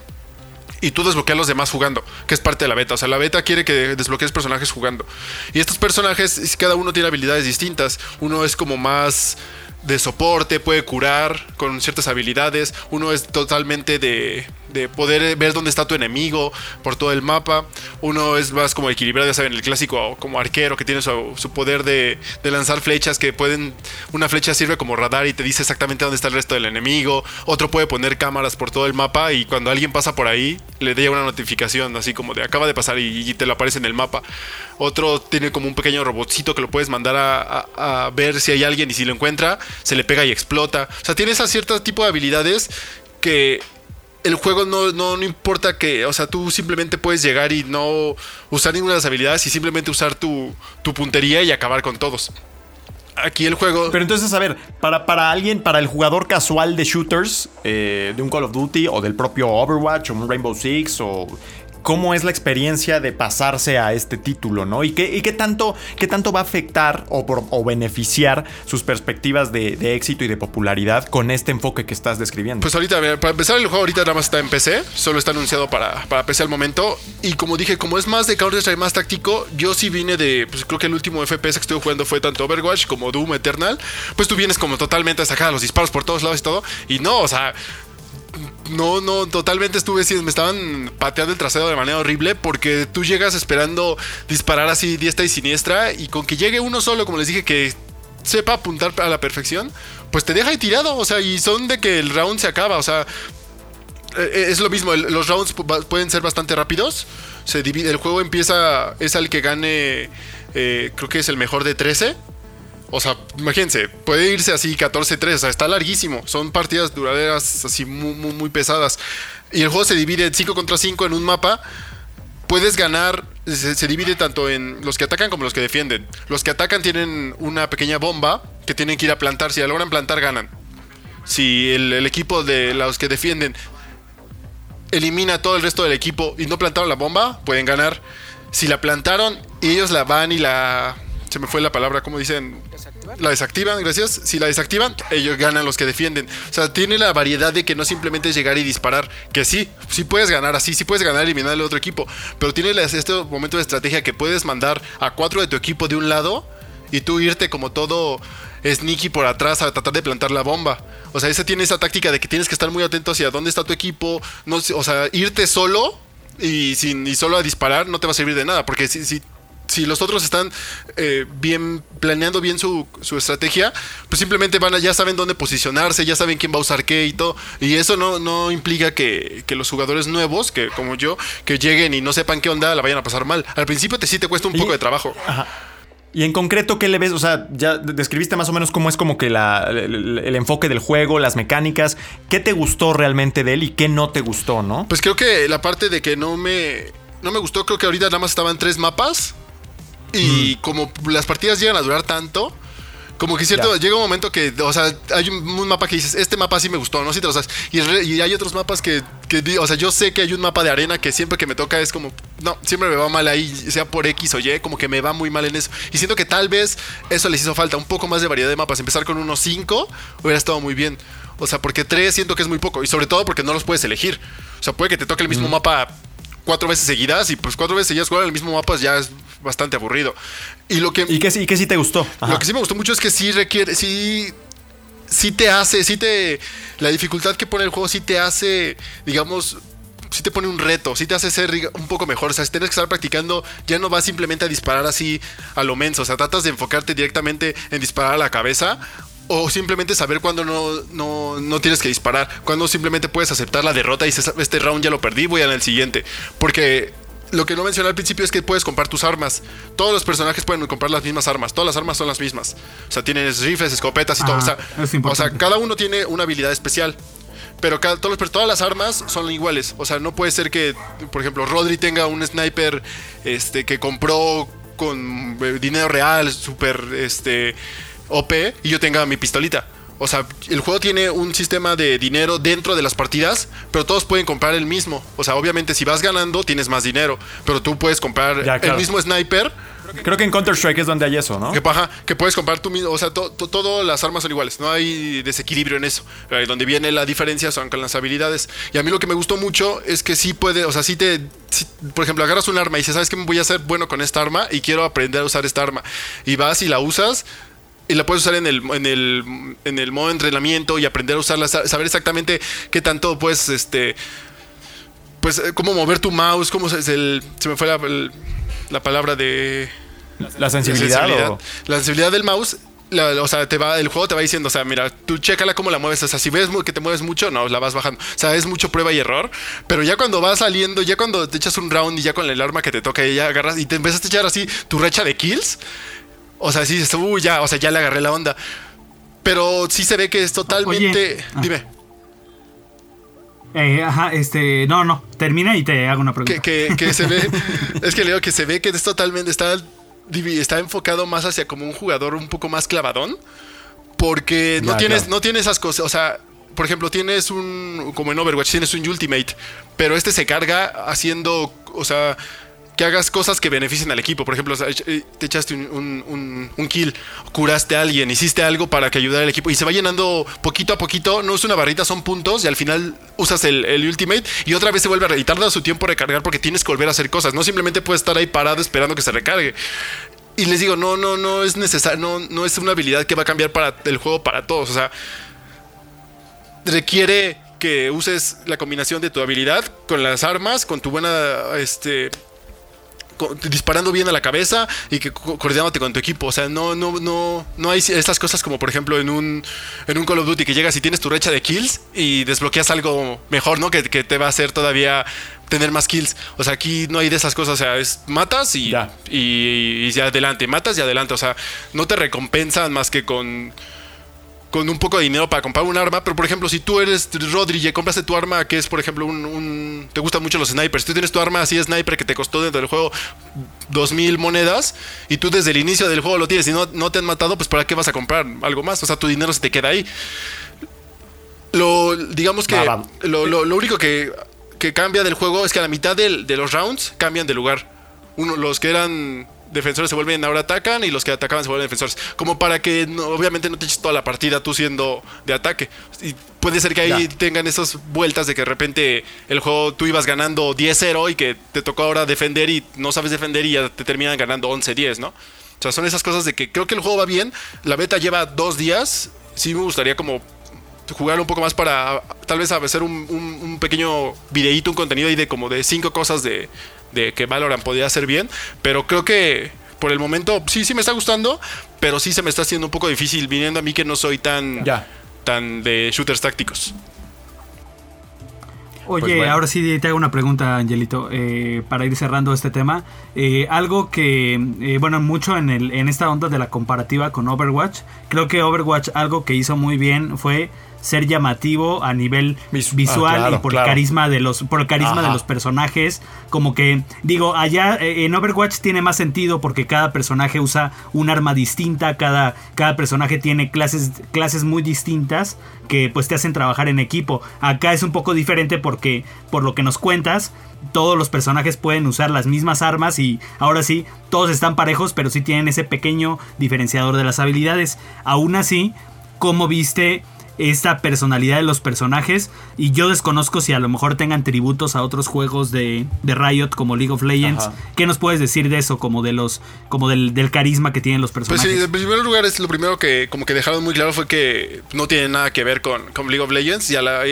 Y tú desbloqueas los demás jugando, que es parte de la beta. O sea, la beta quiere que desbloquees personajes jugando. Y estos personajes, cada uno tiene habilidades distintas. Uno es como más de soporte, puede curar con ciertas habilidades. Uno es totalmente de, de poder ver dónde está tu enemigo por todo el mapa. Uno es más como equilibrado, ya saben, el clásico como arquero que tiene su, poder de, lanzar flechas que pueden... Una flecha sirve como radar y te dice exactamente dónde está el resto del enemigo. Otro puede poner cámaras por todo el mapa y cuando alguien pasa por ahí le llega una notificación así como de acaba de pasar y, te lo aparece en el mapa. Otro tiene como un pequeño robotcito que lo puedes mandar a, a- a ver si hay alguien y si lo encuentra se le pega y explota. O sea, tiene ese cierto tipo de habilidades que el juego no, no, no importa que, o sea, tú simplemente puedes llegar y no usar ninguna de las habilidades y simplemente usar tu, tu puntería y acabar con todos. Aquí el juego... Pero entonces, a ver, para, para alguien, para el jugador casual de shooters, eh, de un Call of Duty o del propio Overwatch o un Rainbow Six o... ¿Cómo es la experiencia de pasarse a este título, no? ¿Y qué, tanto, qué tanto va a afectar o, beneficiar sus perspectivas de, éxito y de popularidad con este enfoque que estás describiendo? Pues ahorita, para empezar el juego ahorita nada más está en PC, solo está anunciado para, para PC al momento. Y como dije, como es más de Counter-Strike, más táctico, yo sí vine de, pues creo que el último FPS que estuve jugando fue tanto Overwatch como Doom Eternal. Pues tú vienes como totalmente a sacar los disparos por todos lados y todo. Y no, o sea, no, no, totalmente estuve, sí, me estaban pateando el trasero de manera horrible porque tú llegas esperando disparar así diestra y siniestra y con que llegue uno solo, como les dije, que sepa apuntar a la perfección, pues te deja ahí tirado, o sea, y son de que el round se acaba, o sea, eh, es lo mismo, los rounds pueden ser bastante rápidos, se divide, el juego empieza, es al que gane, eh, creo que es el mejor de 13. O sea, imagínense, puede irse así 14-3, o sea, está larguísimo. Son partidas duraderas así muy, muy, pesadas. Y el juego se divide en 5 contra 5 en un mapa. Puedes ganar, se, divide tanto en los que atacan como los que defienden. Los que atacan tienen una pequeña bomba que tienen que ir a plantar. Si la logran plantar, ganan. Si el, equipo de los que defienden elimina todo el resto del equipo y no plantaron la bomba, pueden ganar. Si la plantaron y ellos la van y la... Se me fue la palabra, ¿cómo dicen? La desactivan, gracias. Si la desactivan, ellos ganan los que defienden. O sea, tiene la variedad de que no simplemente es llegar y disparar. Que sí, sí puedes ganar así, sí puedes ganar eliminar al otro equipo. Pero tiene este momento de estrategia que puedes mandar a cuatro de tu equipo de un lado y tú irte como todo sneaky por atrás a tratar de plantar la bomba. O sea, ese tiene esa táctica de que tienes que estar muy atento hacia dónde está tu equipo. No, o sea, irte solo y, sin, y solo a disparar no te va a servir de nada. Porque si, si, si los otros están eh, bien planeando bien su, su estrategia, pues simplemente van a, ya saben dónde posicionarse, ya saben quién va a usar qué y todo. Y eso no, no implica que, que los jugadores nuevos, que como yo, que lleguen y no sepan qué onda, la vayan a pasar mal. Al principio te sí te cuesta un Y- poco de trabajo. Y en concreto, ¿qué le ves? O sea, ya describiste más o menos cómo es como que la- el, el enfoque del juego, las mecánicas. ¿Qué te gustó realmente de él y qué no te gustó, no? Pues creo que la parte de que no me, no me gustó, creo que ahorita nada más estaban tres mapas. Y como las partidas llegan a durar tanto, como que cierto, llega un momento que, o sea, hay un, mapa que dices, este mapa sí me gustó, ¿no? Sí te lo sabes. Y, el re- y hay otros mapas que, o sea, yo sé que hay un mapa de arena que siempre que me toca es como, no, siempre me va mal ahí, sea por X o Y, como que me va muy mal en eso. Y siento que tal vez eso les hizo falta, un poco más de variedad de mapas. Empezar con unos 5 hubiera estado muy bien. O sea, porque 3 siento que es muy poco. Y sobre todo porque no los puedes elegir. O sea, puede que te toque el mismo mapa cuatro veces seguidas y pues cuatro veces seguidas jugar el mismo mapa ya es bastante aburrido. Y lo que, ¿Y qué, sí- y qué sí te gustó? Ajá. lo que sí me gustó mucho es que sí requiere, sí, sí te hace, sí te, la dificultad que pone el juego sí te hace, digamos, sí te pone un reto, sí te hace ser un poco mejor. O sea, si tienes que estar practicando, ya no vas simplemente a disparar así a lo menso. O sea, tratas de enfocarte directamente en disparar a la cabeza. O simplemente saber cuándo no, no, no tienes que disparar. Cuando simplemente puedes aceptar la derrota y dices, este round ya lo perdí, voy al siguiente. Porque lo que no mencioné al principio es que puedes comprar tus armas. Todos los personajes pueden comprar las mismas armas. Todas las armas son las mismas. O sea, tienes rifles, escopetas y todo. Ah, O sea, o cada uno tiene una habilidad especial. Pero cada- todos los- pero todas las armas son iguales. O sea, no puede ser que, por ejemplo, Rodri tenga un sniper este, que compró con eh, dinero real, súper este, OP, y yo tenga mi pistolita. O sea, el juego tiene un sistema de dinero dentro de las partidas, pero todos pueden comprar el mismo. O sea, obviamente si vas ganando tienes más dinero, pero tú puedes comprar Ya, claro. el mismo sniper Creo que en Counter-Strike es donde hay eso, ¿no? que paja, que puedes comprar tú mismo, o sea, to- to- todas las armas son iguales, no hay desequilibrio en eso. Eh, Donde viene la diferencia son con las habilidades. Y a mí lo que me gustó mucho es que sí puede, o sea, sí te, sí- por ejemplo, agarras un arma y dices, ¿sabes qué? Voy a ser bueno con esta arma y quiero aprender a usar esta arma. Y vas y la usas. Y la puedes usar en el, en el, en el modo de entrenamiento y aprender a usarla, sa- saber exactamente qué tanto puedes, este, pues, eh, cómo mover tu mouse, cómo se, el- se me fue la, el- la palabra de... La sensibilidad. sensibilidad. o- La sensibilidad del mouse. la- o sea, te va, el juego te va diciendo, o sea, mira, tú chécala cómo la mueves. O sea, si ves que te mueves mucho, no, la vas bajando. O sea, es mucho prueba y error. Pero ya cuando vas saliendo, ya cuando te echas un round y ya con el arma que te toca, y ya agarras y te empiezas a echar así tu recha de kills. O sea, sí, dices, uy, ya, o sea, ya le agarré la onda. Pero sí se ve que es totalmente. Oye. Ah. Dime. Eh, ajá, este. No, no. Termina y te hago una pregunta. que, que- que se ve. es que leo que se ve que es totalmente. Está, está enfocado más hacia como un jugador un poco más clavadón. Porque no Ya, tienes, no tienes esas cosas. O sea, por ejemplo, tienes un. Como en Overwatch, tienes un Ultimate. Pero este se carga haciendo. O sea. Que hagas cosas que beneficien al equipo. Por ejemplo, eh, te echaste un, un- kill, curaste a alguien, hiciste algo para que ayudara al equipo. Y se va llenando poquito a poquito. No es una barrita, son puntos. Y al final usas el, el ultimate y otra vez se vuelve a y tarda su tiempo recargar porque tienes que volver a hacer cosas. No simplemente puedes estar ahí parado esperando que se recargue. Y les digo, no, no, no es necesario, no, no es una habilidad que va a cambiar para el juego para todos. O sea, requiere que uses la combinación de tu habilidad con las armas, con tu buena, este, disparando bien a la cabeza y que co- coordinándote con tu equipo. O sea, no, no, no, no hay estas cosas como por ejemplo en un, en un Call of Duty que llegas y tienes tu recha de kills y desbloqueas algo mejor, ¿no? Que, que te va a hacer todavía tener más kills. O sea, aquí no hay de esas cosas. O sea, es matas y, Ya. y, y ya adelante, matas y adelante. O sea, no te recompensan más que con con un poco de dinero para comprar un arma, pero por ejemplo, si tú eres Rodri y compraste tu arma, que es por ejemplo un, un- te gustan mucho los snipers, tú tienes tu arma así sniper que te costó dentro del juego dos mil monedas y tú desde el inicio del juego lo tienes y no, no te han matado, pues para qué vas a comprar algo más, o sea, tu dinero se te queda ahí. Lo, digamos que. Lo, lo- lo único que, que cambia del juego es que a la mitad del- de los rounds cambian de lugar. Uno, los que eran defensores se vuelven ahora atacan y los que atacaban se vuelven defensores. Como para que no- obviamente no te eches toda la partida tú siendo de ataque. Y puede ser que ahí Ya. tengan esas vueltas de que de repente el juego tú ibas ganando 10-0 y que te tocó ahora defender y no sabes defender y ya te terminan ganando 11-10, ¿no? O sea, son esas cosas de que creo que el juego va bien. La beta lleva dos días. Sí me gustaría como jugar un poco más para tal vez hacer un, un- un pequeño videíto, un contenido ahí de como de cinco cosas de, de que Valorant podría hacer bien. Pero creo que por el momento sí, sí me está gustando, pero sí se me está haciendo un poco difícil viniendo a mí que no soy tan, Ya. tan de shooters tácticos. Oye, Pues bueno. ahora sí te hago una pregunta, Angelito, eh, para ir cerrando este tema. Eh, algo que, eh, bueno, mucho en, el, en esta onda de la comparativa con Overwatch, creo que Overwatch algo que hizo muy bien fue ser llamativo a nivel visual ah, claro, y por claro. el carisma de los por el carisma de los personajes como que digo allá eh, en Overwatch tiene más sentido porque cada personaje usa un arma distinta cada cada personaje tiene clases clases muy distintas que pues te hacen trabajar en equipo. Acá es un poco diferente porque por lo que nos cuentas todos los personajes pueden usar las mismas armas y ahora sí todos están parejos pero sí tienen ese pequeño diferenciador de las habilidades. Aún así cómo viste esta personalidad de los personajes y yo desconozco si a lo mejor tengan tributos a otros juegos de, de Riot como League of Legends. Ajá. ¿Qué nos puedes decir de eso? Como de los como del, del carisma que tienen los Pues personajes. sí, en primer lugar es lo primero que como que dejaron muy claro fue que no tiene nada que ver con, con League of Legends y a la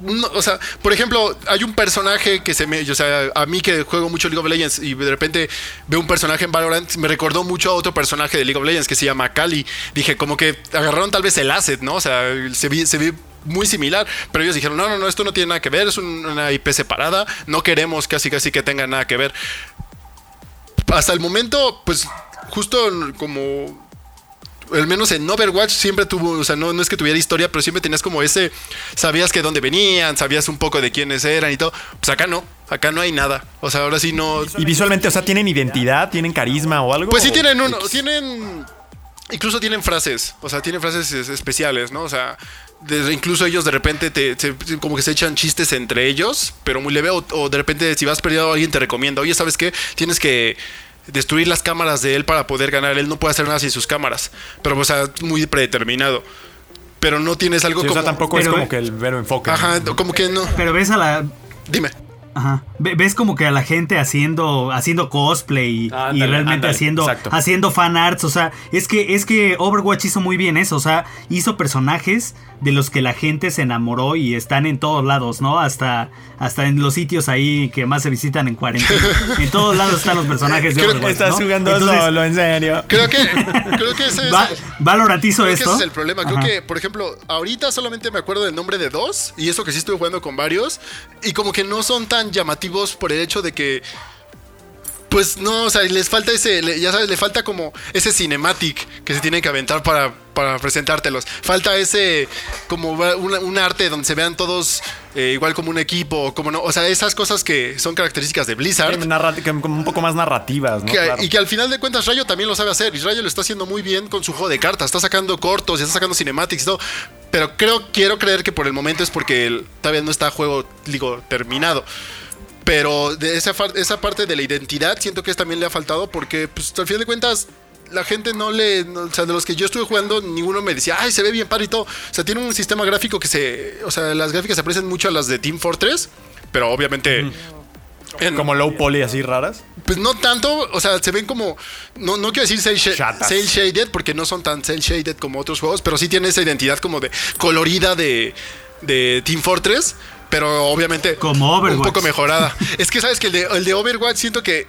no, o sea, por ejemplo, hay un personaje que se me, o sea, a mí que juego mucho League of Legends y de repente veo un personaje en Valorant, me recordó mucho a otro personaje de League of Legends que se llama Kali. Dije, como que agarraron tal vez el asset, ¿no? O sea, se ve, se muy similar, pero ellos dijeron, no, no, no, esto no tiene nada que ver, es un- una IP separada, no queremos casi casi que tenga nada que ver hasta el momento, pues justo como al menos en Overwatch siempre tuvo, o sea, no, no es que tuviera historia, pero siempre tenías como ese, sabías que dónde venían, sabías un poco de quiénes eran y todo. Pues acá no, acá no hay nada. O sea, ahora sí no. Y visualmente, o sea, ¿tienen identidad? ¿Tienen carisma o algo? Pues sí ¿O- tienen uno, tienen, incluso tienen frases, o sea, tienen frases es- especiales, ¿no? O sea, incluso ellos de repente te, como que se echan chistes entre ellos, pero muy leve, o, o de repente si vas perdido alguien te recomienda, oye, ¿sabes qué? Tienes que destruir las cámaras de él para poder ganar, él no puede hacer nada sin sus cámaras, pero o sea, muy predeterminado. Pero no tienes algo Sí, o como... sea, tampoco es como que el vero enfoque. Ajá, como que no. Pero ves a la Dime. Ajá. Ves como que a la gente haciendo haciendo cosplay y- realmente haciendo exacto. haciendo fan arts, o sea, es que es que Overwatch hizo muy bien eso, o sea, hizo personajes de los que la gente se enamoró y están en todos lados, ¿no? Hasta hasta en los sitios ahí que más se visitan en cuarentena. en todos lados están los personajes de Creo que Overwatch, Estás ¿no? jugando Entonces, solo, en serio. Creo que, creo que ese es... Va- Valorant hizo Creo que esto. ese es el problema. Creo Ajá. que, por ejemplo, ahorita solamente me acuerdo del nombre de dos. Y eso que sí estuve jugando con varios. Y como que no son tan llamativos por el hecho de que. Pues no, o sea, les falta ese, ya sabes, le falta como ese cinematic que se tiene que aventar para, para presentártelos. Falta ese, como un arte donde se vean todos eh, igual como un equipo, como no, o sea, esas cosas que son características de Blizzard. Que- como un poco más narrativas, ¿no? Que- Claro. Y que al final de cuentas Rayo también lo sabe hacer. Y Rayo lo está haciendo muy bien con su juego de cartas. Está sacando cortos y está sacando cinematics y todo. Pero creo, quiero creer que por el momento es porque el- todavía no está juego, digo, terminado. Pero de esa, esa parte de la identidad siento que también le ha faltado porque pues, al final de cuentas la gente no le... no- o sea, de los que yo estuve jugando, ninguno me decía, ay, se ve bien padre y todo. O sea, tiene un sistema gráfico que se... O sea, las gráficas se parecen mucho a las de Team Fortress. Pero obviamente... en- Como low poly así raras. pues no tanto, o sea, se ven como. No, no quiero decir cel shaded, porque no son tan cel shaded como otros juegos, pero sí tiene esa identidad como de colorida de, de Team Fortress, pero obviamente Como un Overwatch. poco mejorada. es que sabes que el de, el de Overwatch siento que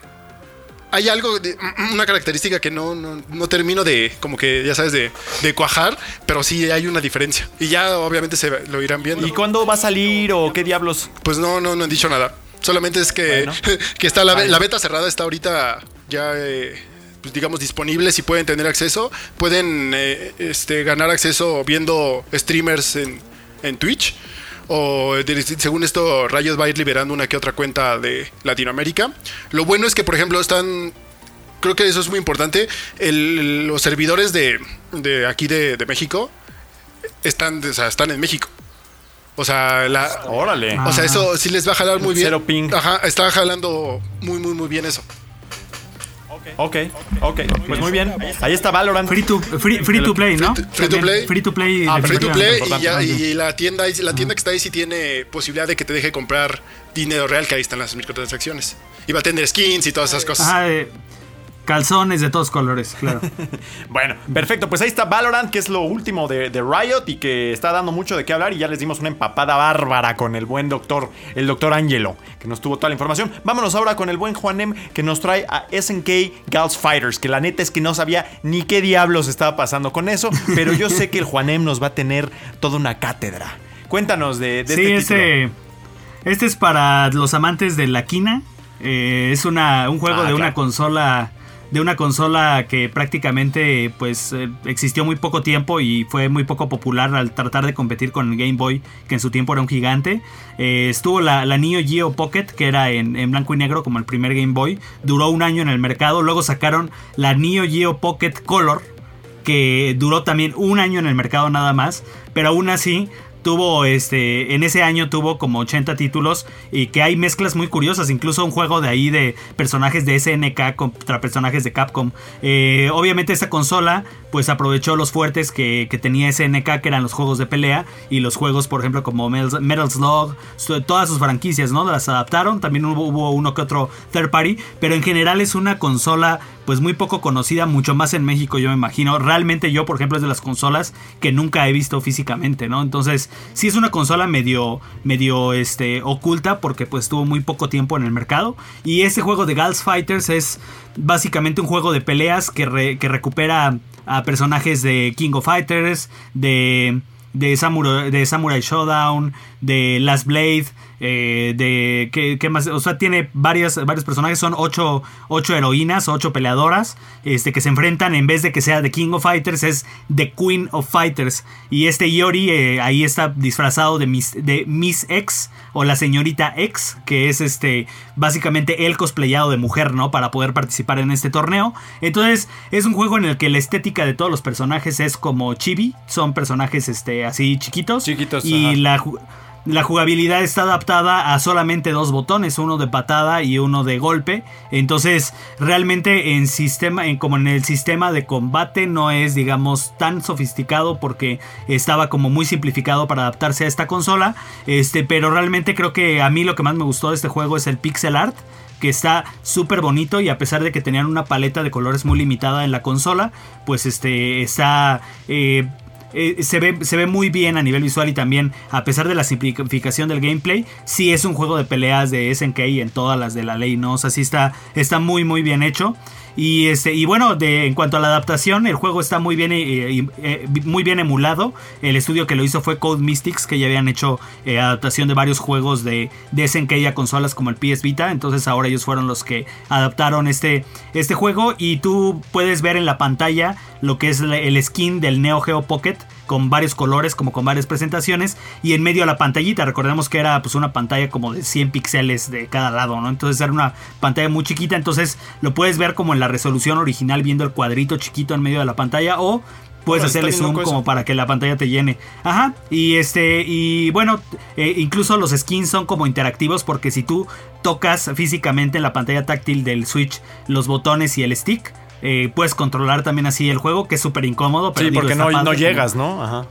hay algo, de, una característica que no, no, no termino de, como que, ya sabes, de, de cuajar, pero sí hay una diferencia. Y ya obviamente se lo irán viendo. ¿Y cuándo va a salir o qué diablos? Pues no, no, no han dicho nada. Solamente es que, Bueno. que está la, la beta cerrada, está ahorita ya, eh, pues, digamos, disponible. Si pueden tener acceso, pueden eh, este, ganar acceso viendo streamers en, en Twitch. O de- según esto, Rayos va a ir liberando una que otra cuenta de Latinoamérica. Lo bueno es que, por ejemplo, están. Creo que eso es muy importante. el- los servidores de, de aquí de, de México están, o sea, están en México. O sea, la, Órale. o sea, eso sí les va a jalar muy bien. Cero ping. Ajá, está jalando muy, muy, muy bien eso. Ok, ok. Pues muy bien. Ahí está Valorant. Free to, free, free to play, ¿no? Free to- free to También, play. Free to play. Ah, Free to definitivamente. play y, ya- Importante. y la tienda la tienda que está ahí sí tiene posibilidad de que te deje comprar dinero real, que ahí están las microtransacciones. Y va a tener skins y todas esas cosas. Ajá, eh, Calzones de todos colores, claro. Bueno, perfecto. Pues ahí está Valorant, que es lo último de, de Riot y que está dando mucho de qué hablar. Y ya les dimos una empapada bárbara con el buen doctor, el doctor Angelo, que nos tuvo toda la información. Vámonos ahora con el buen Juanem, que nos trae a SNK Girls Fighters, que la neta es que no sabía ni qué diablos estaba pasando con eso, pero yo sé que el Juanem nos va a tener toda una cátedra. Cuéntanos de, de sí, este este, este es para los amantes de la quina. Eh, es una, un juego Ah, de una consola de una consola que prácticamente pues eh, existió muy poco tiempo y fue muy poco popular al tratar de competir con el Game Boy que en su tiempo era un gigante. Eh, estuvo la, la Neo Geo Pocket que era en, en blanco y negro como el primer Game Boy. Duró un año en el mercado. Luego sacaron la Neo Geo Pocket Color que duró también un año en el mercado nada más, pero aún así tuvo este en ese año tuvo como 80 títulos y que hay mezclas muy curiosas incluso un juego de ahí de personajes de SNK contra personajes de Capcom. Eh, obviamente esta consola pues aprovechó los fuertes que, que tenía SNK que eran los juegos de pelea y los juegos por ejemplo como Metal, Slug todas sus franquicias no las adaptaron también hubo uno que otro third party pero en general es una consola pues muy poco conocida, mucho más en México yo me imagino. Realmente yo, por ejemplo, es de las consolas que nunca he visto físicamente, ¿no? Entonces, sí es una consola medio, medio, este, oculta porque pues estuvo muy poco tiempo en el mercado. Y este juego de Gals Fighters es básicamente un juego de peleas que, que recupera a personajes de King of Fighters, de de Samurai, de Samurai Showdown, de Last Blade, eh, de ¿qué, qué más, o sea, tiene varias, varios personajes, son ocho, ocho heroínas, ocho peleadoras, este, que se enfrentan en vez de que sea The King of Fighters, es The Queen of Fighters. Y este Yori eh, ahí está disfrazado de Miss, de Miss X o la señorita X, que es este, básicamente el cosplayado de mujer, ¿no? Para poder participar en este torneo. Entonces, es un juego en el que la estética de todos los personajes es como chibi, son personajes este, así chiquitos. Chiquitos, Y ajá. la, la jugabilidad está adaptada a solamente dos botones, uno de patada y uno de golpe. Entonces, realmente en sistema, en, como en el sistema de combate no es, digamos, tan sofisticado porque estaba como muy simplificado para adaptarse a esta consola. Este, pero realmente creo que a mí lo que más me gustó de este juego es el pixel art que está súper bonito y a pesar de que tenían una paleta de colores muy limitada en la consola, pues este está... eh, eh, se, ve, se ve muy bien a nivel visual y también a pesar de la simplificación del gameplay, sí es un juego de peleas de SNK en todas las de la ley, ¿no? O sea, está, está muy muy bien hecho. Y, este, y bueno, de, en cuanto a la adaptación, el juego está muy bien, eh, eh, eh, muy bien emulado. El estudio que lo hizo fue Code Mystics, que ya habían hecho adaptación de varios juegos de, de SNK a consolas como el PS Vita. Entonces ahora ellos fueron los que adaptaron este, este juego. Y tú puedes ver en la pantalla lo que es el skin del Neo Geo Pocket con varios colores, como con varias presentaciones, y en medio a la pantallita, recordemos que era pues una pantalla como de 100 píxeles de cada lado, ¿no? Entonces era una pantalla muy chiquita, entonces lo puedes ver como en la resolución original viendo el cuadrito chiquito en medio de la pantalla o puedes hacerle zoom como para que la pantalla te llene. Ajá, y este, y bueno, eh, incluso los skins son como interactivos porque si tú tocas físicamente en la pantalla táctil del Switch los botones y el stick, eh, puedes controlar también así el juego, que es súper incómodo. Pero Sí, digo, porque no, no llegas, ¿no? Ajá.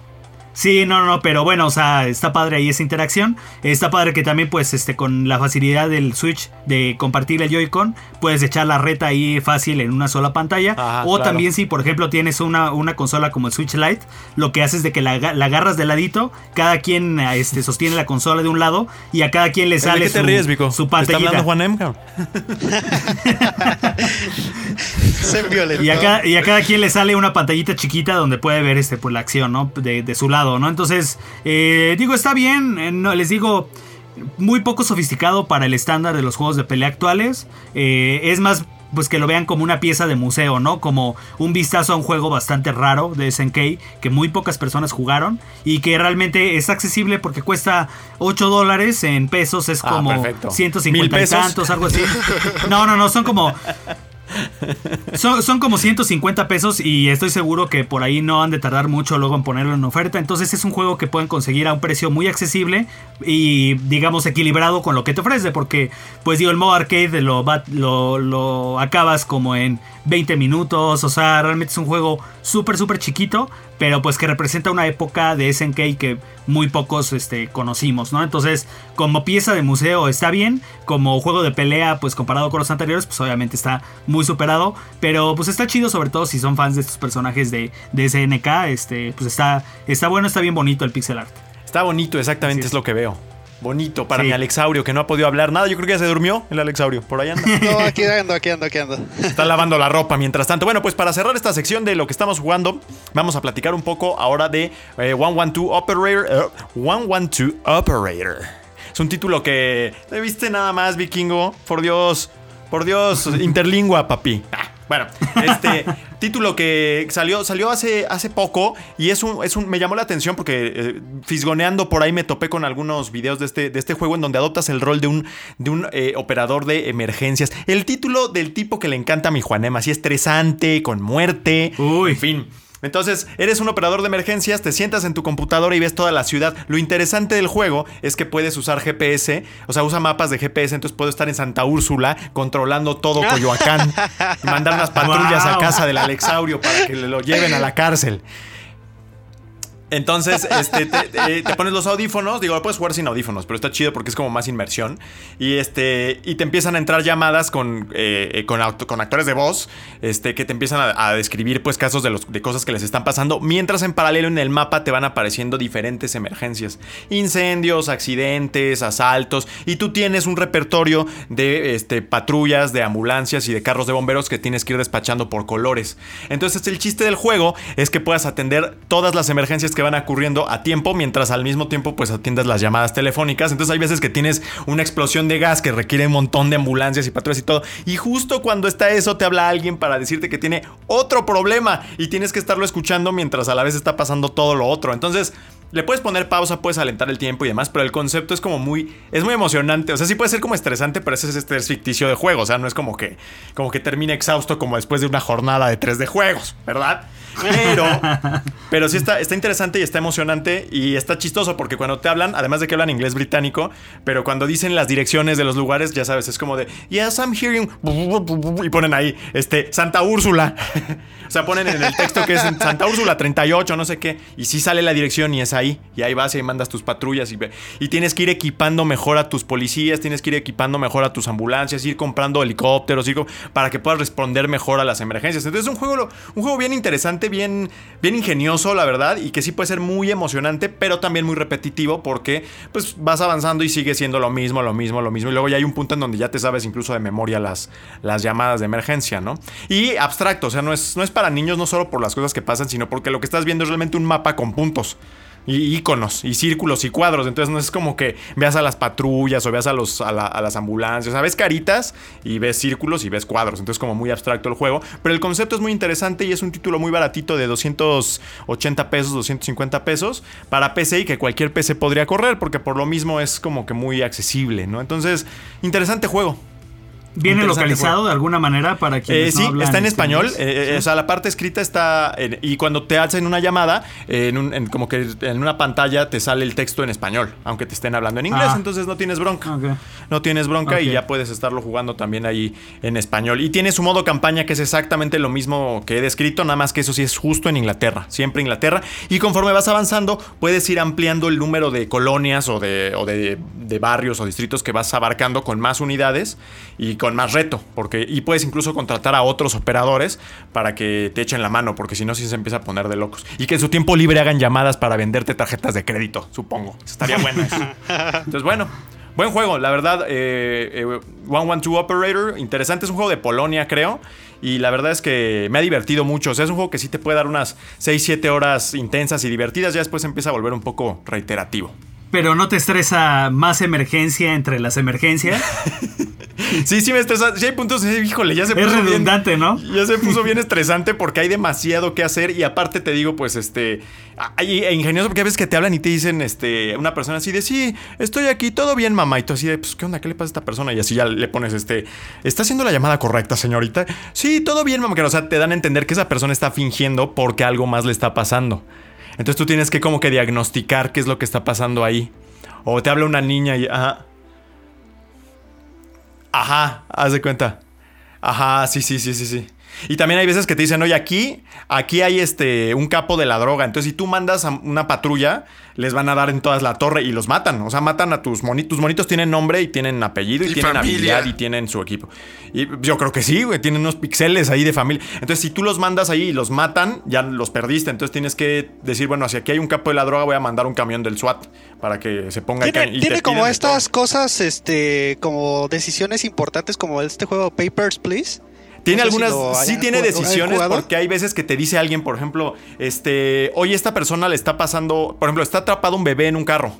Sí, no, no, pero bueno, o sea, está padre ahí esa interacción. Está padre que también, pues, este, con la facilidad del Switch de compartir el Joy-Con, puedes echar la reta ahí fácil en una sola pantalla. Ajá, o claro. también, si por ejemplo tienes una, una consola como el Switch Lite, lo que haces es de que la, la agarras de ladito, cada quien este, sostiene la consola de un lado y a cada quien le ¿De sale qué te su, ríes, Vico? su ¿Está pantallita. hablando Juan M, violento. Y a, cada, y a cada quien le sale una pantallita chiquita donde puede ver este, pues, la acción, ¿no? De, de su lado, ¿no? Entonces, eh, digo, está bien. eh, no, les digo, muy poco sofisticado para el estándar de los juegos de pelea actuales. Eh, es más, pues que lo vean como una pieza de museo, ¿no? Como un vistazo a un juego bastante raro de SNK que muy pocas personas jugaron y que realmente es accesible porque cuesta 8 dólares en pesos, es Ah, como perfecto. 150 ¿Mil y pesos? tantos, algo así. No, no, no, son como son, como 150 pesos y estoy seguro que por ahí no han de tardar mucho luego en ponerlo en oferta. Entonces es un juego que pueden conseguir a un precio muy accesible y digamos equilibrado con lo que te ofrece. Porque pues digo, el modo arcade lo, lo, lo acabas como en 20 minutos. O sea, realmente es un juego súper, súper chiquito. Pero pues que representa una época de SNK que muy pocos este, conocimos, ¿no? Entonces, como pieza de museo está bien. Como juego de pelea, pues comparado con los anteriores, pues obviamente está muy superado. pero pues está chido, sobre todo si son fans de estos personajes de, de SNK. Este, pues está, está bueno, está bien bonito el pixel art. Está bonito, exactamente es. lo que veo. Bonito para Sí. mi Alexaurio, que no ha podido hablar nada. Yo creo que ya se durmió el Alexaurio. Por ahí anda. No, aquí ando, aquí ando, aquí ando. Está lavando la ropa mientras tanto. Bueno, pues para cerrar esta sección de lo que estamos jugando, vamos a platicar un poco ahora de eh, 112 Operator. eh, 112 Operator. Es un título que. ¿Te viste nada más, vikingo? Por Dios. Por Dios. Interlingua, papi. Ah, Bueno, este título que salió, salió hace, hace poco y es un, es un. Me llamó la atención porque eh, fisgoneando por ahí me topé con algunos videos de este, de este juego en donde adoptas el rol de un, de un eh, operador de emergencias. El título del tipo que le encanta a mi Juanem, así estresante, con muerte. Uy. En fin. Entonces, eres un operador de emergencias, te sientas en tu computadora y ves toda la ciudad. Lo interesante del juego es que puedes usar GPS, o sea, usa mapas de GPS, entonces puedo estar en Santa Úrsula controlando todo Coyoacán y mandar unas patrullas a casa del Alexaurio para que le lo lleven a la cárcel. Entonces, este, te, te- te pones los audífonos, digo, lo puedes jugar sin audífonos, pero está chido porque es como más inmersión. Y este, y te empiezan a entrar llamadas con, eh, eh, con, auto- con actores de voz, este, que te empiezan a, a describir pues casos de, los, de cosas que les están pasando, mientras en paralelo en el mapa te van apareciendo diferentes emergencias. Incendios, accidentes, asaltos, y tú tienes un repertorio de este, patrullas, de ambulancias y de carros de bomberos que tienes que ir despachando por colores. Entonces el chiste del juego es que puedas atender todas las emergencias que van ocurriendo a tiempo, mientras al mismo tiempo pues atiendas las llamadas telefónicas. Entonces hay veces que tienes una explosión de gas que requiere un montón de ambulancias y patrullas y todo. Y justo cuando está eso te habla alguien para decirte que tiene otro problema y tienes que estarlo escuchando mientras a la vez está pasando todo lo otro. Entonces... Le puedes poner pausa, puedes alentar el tiempo y demás, pero el concepto es como muy. Es muy emocionante. O sea, sí puede ser como estresante, pero ese es este es ficticio de juego. O sea, no es como que. Como que termine exhausto como después de una jornada de tres de juegos, ¿verdad? Pero. Pero sí está, está interesante y está emocionante. Y está chistoso porque cuando te hablan, además de que hablan inglés británico, pero cuando dicen las direcciones de los lugares, ya sabes, es como de. Yes, I'm hearing. Y ponen ahí, este, Santa Úrsula. o sea, ponen en el texto que es Santa Úrsula 38, no sé qué. Y sí sale la dirección y es ahí. Y ahí vas y ahí mandas tus patrullas. Y, y tienes que ir equipando mejor a tus policías, tienes que ir equipando mejor a tus ambulancias, ir comprando helicópteros, ir para que puedas responder mejor a las emergencias. Entonces es un juego, un juego bien interesante, bien, bien ingenioso, la verdad. Y que sí puede ser muy emocionante, pero también muy repetitivo porque pues vas avanzando y sigue siendo lo mismo, lo mismo, lo mismo. Y luego ya hay un punto en donde ya te sabes incluso de memoria las, las llamadas de emergencia, ¿no? Y abstracto, o sea, no es, no es para niños no solo por las cosas que pasan, sino porque lo que estás viendo es realmente un mapa con puntos. Y iconos, y círculos, y cuadros. Entonces no es como que veas a las patrullas o veas a, los, a, la- las ambulancias. O sea, ves caritas y ves círculos y ves cuadros. Entonces como muy abstracto el juego. Pero el concepto es muy interesante y es un título muy baratito de 280 pesos, 250 pesos para PC y que cualquier PC podría correr porque por lo mismo es como que muy accesible, ¿no? Entonces, interesante juego. ¿Viene localizado juego. de alguna manera para Eh, quienes no sí, hablan está en español. inglés? eh, eh, O sea, la parte escrita está. en- y cuando te hacen una llamada, eh, en un- en como que en una pantalla te sale el texto en español, aunque te estén hablando en inglés. Ah. Entonces no tienes bronca. No tienes bronca y ya puedes estarlo jugando también ahí en español. Y tiene su modo campaña que es exactamente lo mismo que he descrito, nada más que eso sí es justo en Inglaterra, siempre Inglaterra. Y conforme vas avanzando, puedes ir ampliando el número de colonias o de, o de, de barrios o distritos que vas abarcando con más unidades y con más reto. Porque, y puedes incluso contratar a otros operadores para que te echen la mano, porque si no, sí se empieza a poner de locos. Y que en su tiempo libre hagan llamadas para venderte tarjetas de crédito, supongo. Estaría bueno eso. Entonces, bueno. Buen juego, la verdad. Eh, eh, 112 Operator, interesante. Es un juego de Polonia, creo. Y la verdad es que me ha divertido mucho. O sea, es un juego que sí te puede dar unas 6-7 horas intensas y divertidas. Ya después empieza a volver un poco reiterativo. Pero no te estresa más emergencia entre las emergencias. Sí, sí me estresa. Sí hay puntos, híjole, ya se Es puso bien- redundante, ¿no? Ya se puso bien estresante porque hay demasiado que hacer y aparte te digo, pues, este, hay e ingenioso porque a veces que te hablan y te dicen, este, una persona así de, sí, estoy aquí, todo bien, mamá, y tú así de, pues, ¿qué onda? ¿Qué le pasa a esta persona? Y así ya le pones, este, ¿está haciendo la llamada correcta, señorita? Sí, todo bien, mamá, o sea, te dan a entender que esa persona está fingiendo porque algo más le está pasando. Entonces tú tienes que como que diagnosticar qué es lo que está pasando ahí. O te habla una niña y, ajá, Ajá, haz de cuenta. Ajá, sí, sí, sí, sí, sí. Y también hay veces que te dicen, oye, aquí, aquí hay este, un capo de la droga. Entonces, si tú mandas a una patrulla, les van a dar en todas la torre y los matan. O sea, matan a tus monitos. Tus monitos tienen nombre y tienen apellido y, Y tienen familia. habilidad y tienen su equipo. Y yo creo que sí, güey. Tienen unos pixeles ahí de familia. Entonces, si tú los mandas ahí y los matan, ya los perdiste. Entonces, tienes que decir, bueno, si aquí hay un capo de la droga, voy a mandar un camión del SWAT para que se ponga Tiene, y tiene como estas cosas, este, como decisiones importantes como este juego Papers, Please. Tiene No sé si algunas, lo sí tiene decisiones porque hay veces que te dice alguien, por ejemplo, este, oye, esta persona le está pasando, por ejemplo, está atrapado un bebé en un carro.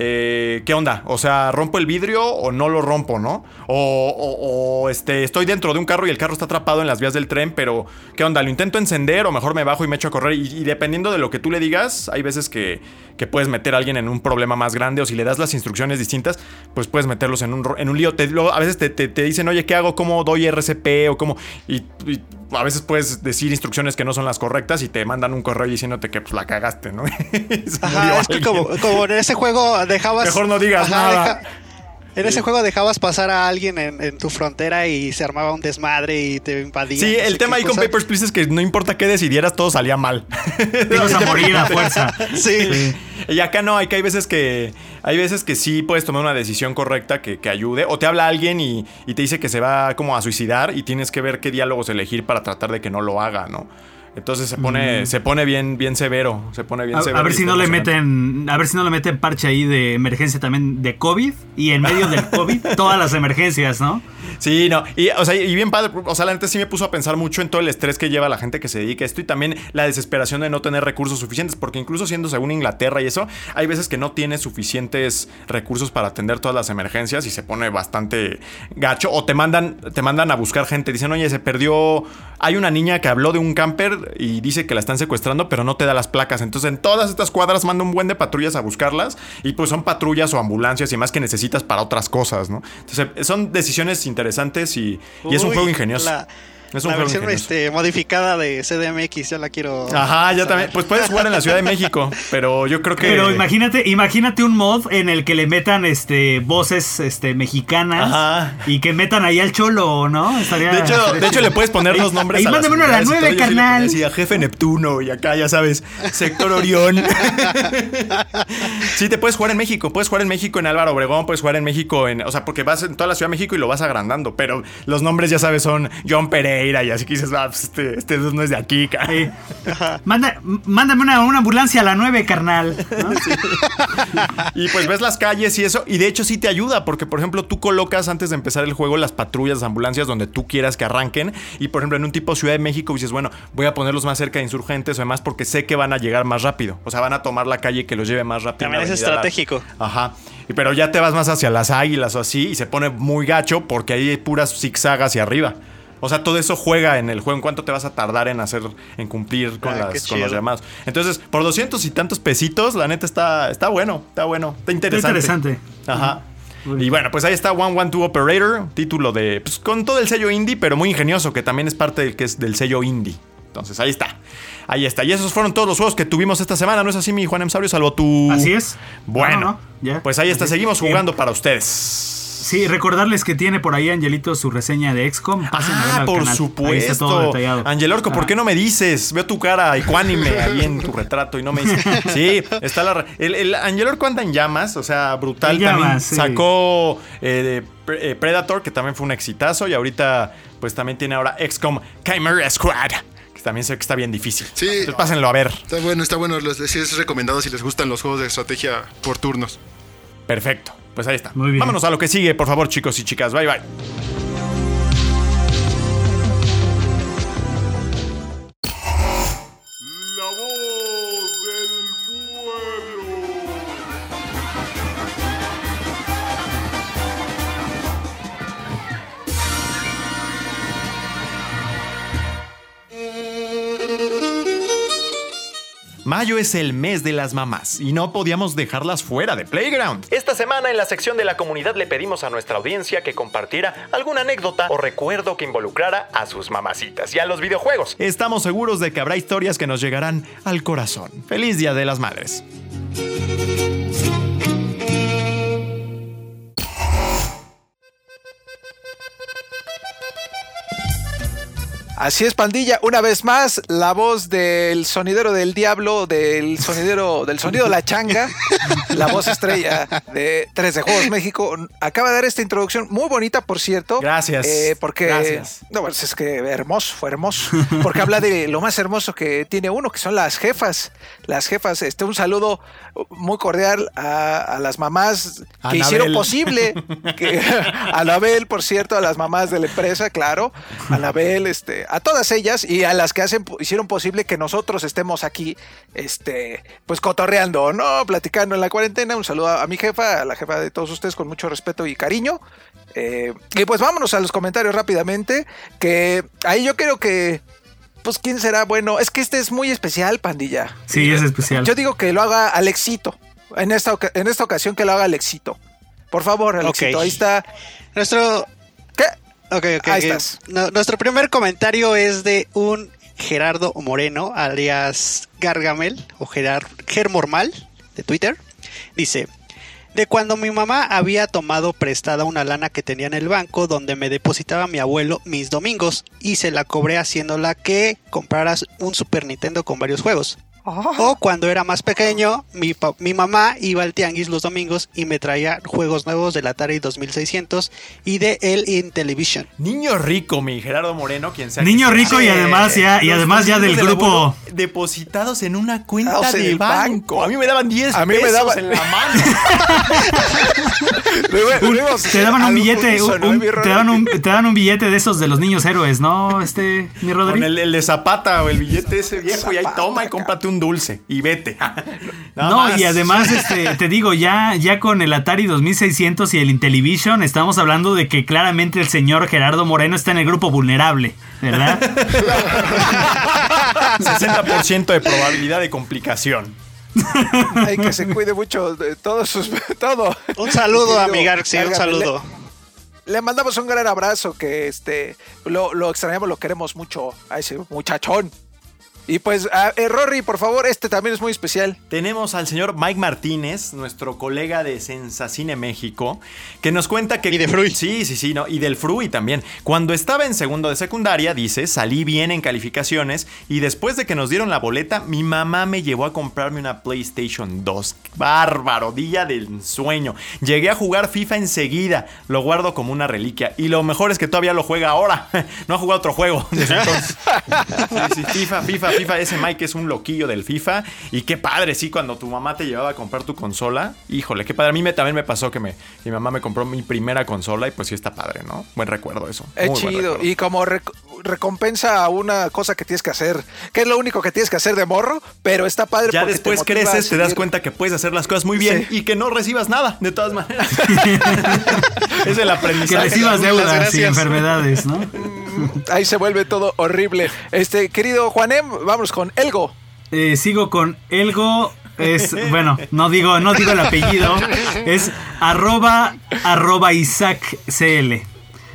Eh, ¿Qué onda? O sea, ¿rompo el vidrio o no lo rompo, no? O, o- o, este, estoy dentro de un carro y el carro está atrapado en las vías del tren, pero ¿qué onda? ¿Lo intento encender o mejor me bajo y me echo a correr? Y, y dependiendo de lo que tú le digas, hay veces que, que puedes meter a alguien en un problema más grande o si le das las instrucciones distintas, pues puedes meterlos en un, en un lío. Te- luego a veces te, te- te dicen, oye, ¿qué hago? ¿Cómo doy RCP? O cómo... Y, y a veces puedes decir instrucciones que no son las correctas y te mandan un correo diciéndote que pues la cagaste, ¿no? Ajá, es que como en ese juego dejabas. Mejor no digas Ajá, nada. en ese juego dejabas pasar a alguien en, en tu frontera y se armaba un desmadre y te invadían. Sí, no el tema ahí con. Papers, Please es que no importa qué decidieras, todo salía mal. Te ibas a morir a fuerza. Sí. Y acá no, hay que hay veces que hay veces que sí puedes tomar una decisión correcta que, que ayude. O te habla alguien y, y te dice que se va como a suicidar y tienes que ver qué diálogos elegir para tratar de que no lo haga, ¿no? Entonces se pone, se pone bien, bien severo. Se pone bien A, severo. a ver si no le meten, a ver si no le meten parche ahí de emergencia también de COVID y en medio del COVID todas las emergencias, ¿no? Sí, no. Y, o sea, y bien padre. O sea, la neta sí me puso a pensar mucho en todo el estrés que lleva la gente que se dedica a esto y también la desesperación de no tener recursos suficientes. Porque incluso siendo según Inglaterra y eso, hay veces que no tiene suficientes recursos para atender todas las emergencias y se pone bastante gacho. O te mandan, te mandan a buscar gente. Dicen, oye, se perdió. Hay una niña que habló de un camper y dice que la están secuestrando, pero no te da las placas. Entonces, en todas estas cuadras manda un buen de patrullas a buscarlas. Y pues son patrullas o ambulancias y más que necesitas para otras cosas, ¿no? Entonces, son decisiones interesantes y, y es un juego ingenioso. La, es un la juego versión este, modificada de CDMX, ya la quiero. Ajá, ya también. Pues puedes jugar en la Ciudad de México, pero yo creo que. Pero imagínate, imagínate un mod en el que le metan este voces este mexicanas Ajá. y que metan ahí al cholo, ¿no? Estaría De hecho, de hecho, le puedes poner los nombres a las mándame uno a la y nueve, carnal. así a jefe Neptuno y acá, ya sabes, sector Orión. sí, te puedes jugar en México. Puedes jugar en México en Álvaro Obregón, puedes jugar en México en. O sea, porque vas en toda la Ciudad de México y lo vas agrandando. Pero los nombres, ya sabes, son John Pereira y así que dices, ah, pues este, este no es de aquí, cara. Eh, manda- mándame una, una ambulancia a la 9, carnal. ¿no? Y pues ves las calles y eso, y de hecho sí te ayuda, porque por ejemplo tú colocas antes de empezar el juego las patrullas, las ambulancias donde tú quieras que arranquen, y por ejemplo en un tipo Ciudad de México dices, bueno, voy a ponerlos más cerca de insurgentes o demás porque sé que van a llegar más rápido, o sea, van a tomar la calle que los lleve más rápido. También es estratégico. Ajá. Y Pero ya te vas más hacia las águilas o así, y se pone muy gacho porque ahí hay puras zigzagas hacia arriba. O sea, todo eso juega en el juego. ¿En cuánto te vas a tardar en hacer, en cumplir con, Ah, las, con los llamados? Entonces, por doscientos y tantos pesitos, la neta está, está bueno, está bueno, está interesante. interesante. Ajá. Y bueno, pues ahí está One One Two Operator, título de, pues con todo el sello indie, pero muy ingenioso, que también es parte del que es del sello indie. Entonces, ahí está. Ahí está. Y esos fueron todos los juegos que tuvimos esta semana, ¿no es así, mi Juan Emsaurio? Salvo tú. Así es. Bueno, No, no, ya. pues ahí está, seguimos jugando para ustedes. Sí, recordarles que tiene por ahí Angelito su reseña de XCOM. Pasen a verla Ah, al por canal. Ahí está todo supuesto. detallado. Angel Orco, ¿por Ajá. qué no me dices? Veo tu cara ecuánime ahí en tu retrato y no me dices. Sí, está la. El, el Angel Orco anda en llamas, o sea, brutal. En también llamas, sí. sacó eh, de eh, Predator, que también fue un exitazo, y ahorita, pues también tiene ahora XCOM Chimera Squad, que también sé que está bien difícil. Sí. Entonces, pásenlo a ver. Está bueno, está bueno. Los, sí es recomendado si les gustan los juegos de estrategia por turnos. Perfecto. Pues ahí está. Muy bien. Vámonos a lo que sigue, por favor, chicos y chicas. Bye, bye. Mayo es el mes de las mamás y no podíamos dejarlas fuera de Playground. Esta semana en la sección de la comunidad le pedimos a nuestra audiencia que compartiera alguna anécdota o recuerdo que involucrara a sus mamacitas y a los videojuegos. Estamos seguros de que habrá historias que nos llegarán al corazón. Feliz Día de las Madres. Así es, pandilla. Una vez más, la voz del sonidero del diablo, del sonidero, del sonido de la changa, la voz estrella de 3 de Juegos México, acaba de dar esta introducción muy bonita, por cierto. Gracias. Eh, porque Gracias. no, pues es que hermoso, fue hermoso. Porque habla de lo más hermoso que tiene uno, que son las jefas. Las jefas, este, un saludo muy cordial a, a las mamás que Anabel. hicieron posible. Que, a Anabel, por cierto, a las mamás de la empresa, claro. Anabel, este, a todas ellas y a las que hacen, hicieron posible que nosotros estemos aquí, este, pues cotorreando, ¿no? Platicando en la cuarentena. Un saludo a, a mi jefa, a la jefa de todos ustedes con mucho respeto y cariño. Eh, y pues vámonos a los comentarios rápidamente. Que ahí yo creo que. Pues quién será bueno. Es que este es muy especial, pandilla. Sí, es especial. Yo digo que lo haga Alexito. En esta, en esta ocasión que lo haga Alexito. Por favor, Alexito. Ok. Ahí está. Nuestro. ¿Qué? Ok, ok. Ahí estás. No- nuestro primer comentario es de un Gerardo Moreno, alias Gargamel, o Gerar, Germormal, de Twitter. Dice. De cuando mi mamá había tomado prestada una lana que tenía en el banco donde me depositaba mi abuelo mis domingos y se la cobré haciéndola que compraras un Super Nintendo con varios juegos. O cuando era más pequeño, mi, mi mamá iba al tianguis los domingos y me traía juegos nuevos del Atari 2600 y de el Intellivision. Niño rico, mi Gerardo Moreno, quien sea. Niño sea. rico y además ya, y además ya del grupo. Depositados en una cuenta Ah, o sea, de banco. banco. A mí me daban 10 A mí me daban- en la mano. Un- te daban un billete, un- unísono, un- ¿eh, te, daban un, te daban un billete de esos de los niños héroes, ¿no? Este, mi Rodri. Con el, el de Zapata o el billete ese viejo y ahí toma y cómprate un dulce y vete. No, más. y además, este, te digo, ya, ya con el Atari 2600 y el Intellivision, estamos hablando de que claramente el señor Gerardo Moreno está en el grupo vulnerable, ¿verdad? 60% de probabilidad de complicación. Hay que se cuide mucho de todos sus. Todo. Un saludo a Digo, mi Garxi, un saludo. Le, le mandamos un gran abrazo. Que este. Lo, lo extrañamos, lo queremos mucho a ese muchachón. Y pues, a, eh, Rory, por favor, este también es muy especial. Tenemos al señor Mike Martínez, nuestro colega de Sensacine México, que nos cuenta que... Y de Frui. Sí, sí, sí, no, y del Frui también. Cuando estaba en segundo de secundaria, dice, salí bien en calificaciones y después de que nos dieron la boleta, mi mamá me llevó a comprarme una PlayStation 2. Bárbaro, día del sueño. Llegué a jugar FIFA enseguida, lo guardo como una reliquia. Y lo mejor es que todavía lo juega ahora. No ha jugado otro juego desde entonces. Sí, sí, FIFA, FIFA, FIFA. Ese Mike es un loquillo del FIFA. Y qué padre, sí, cuando tu mamá te llevaba a comprar tu consola. Híjole, qué padre. A mí me, también me pasó que me, mi mamá me compró mi primera consola y pues sí está padre, ¿no? Buen recuerdo eso. Es Muy chido. Y como rec- recompensa a una cosa que tienes que hacer, que es lo único que tienes que hacer de morro, pero está padre. Ya porque después creces, te das cuenta que puedes hacer las cosas muy bien Sí. y que no recibas nada, de todas maneras. es el Que aprendizaje. recibas deudas y enfermedades, ¿no? Ahí se vuelve todo horrible. Este, querido Juanem, vamos con Elgo. Eh, sigo con Elgo. Es, bueno, no digo, no digo el apellido. Es arroba, arroba Isaac CL.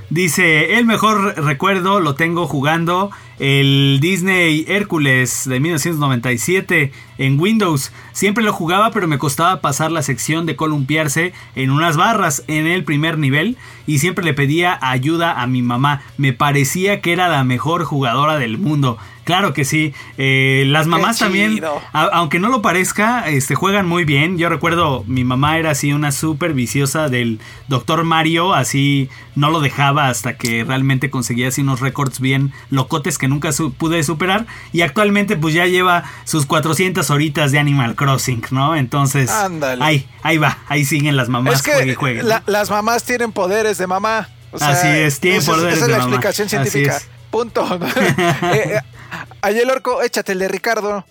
Dice, el mejor recuerdo lo tengo jugando el Disney Hércules de 1997 en Windows. Siempre lo jugaba, pero me costaba pasar la sección de columpiarse en unas barras en el primer nivel y siempre le pedía ayuda a mi mamá. Me parecía que era la mejor jugadora del mundo. Claro que sí. Eh, las mamás también, a- aunque no lo parezca, este, juegan muy bien. Yo recuerdo, mi mamá era así una súper viciosa del Doctor Mario, así no lo dejaba hasta que realmente conseguía así unos récords bien locotes que nunca su- pude superar. Y actualmente pues ya lleva sus 400 horitas de Animal Crossing, ¿no? Entonces, Ándale. ahí, ahí va, ahí siguen las mamás, es que juegue y juegue, ¿no? la- las mamás tienen poderes de mamá. O sea, Así es, tienen esa poderes Esa es de la mamá. explicación científica. Punto. eh, eh, Ayel Orco, échate el de Ricardo.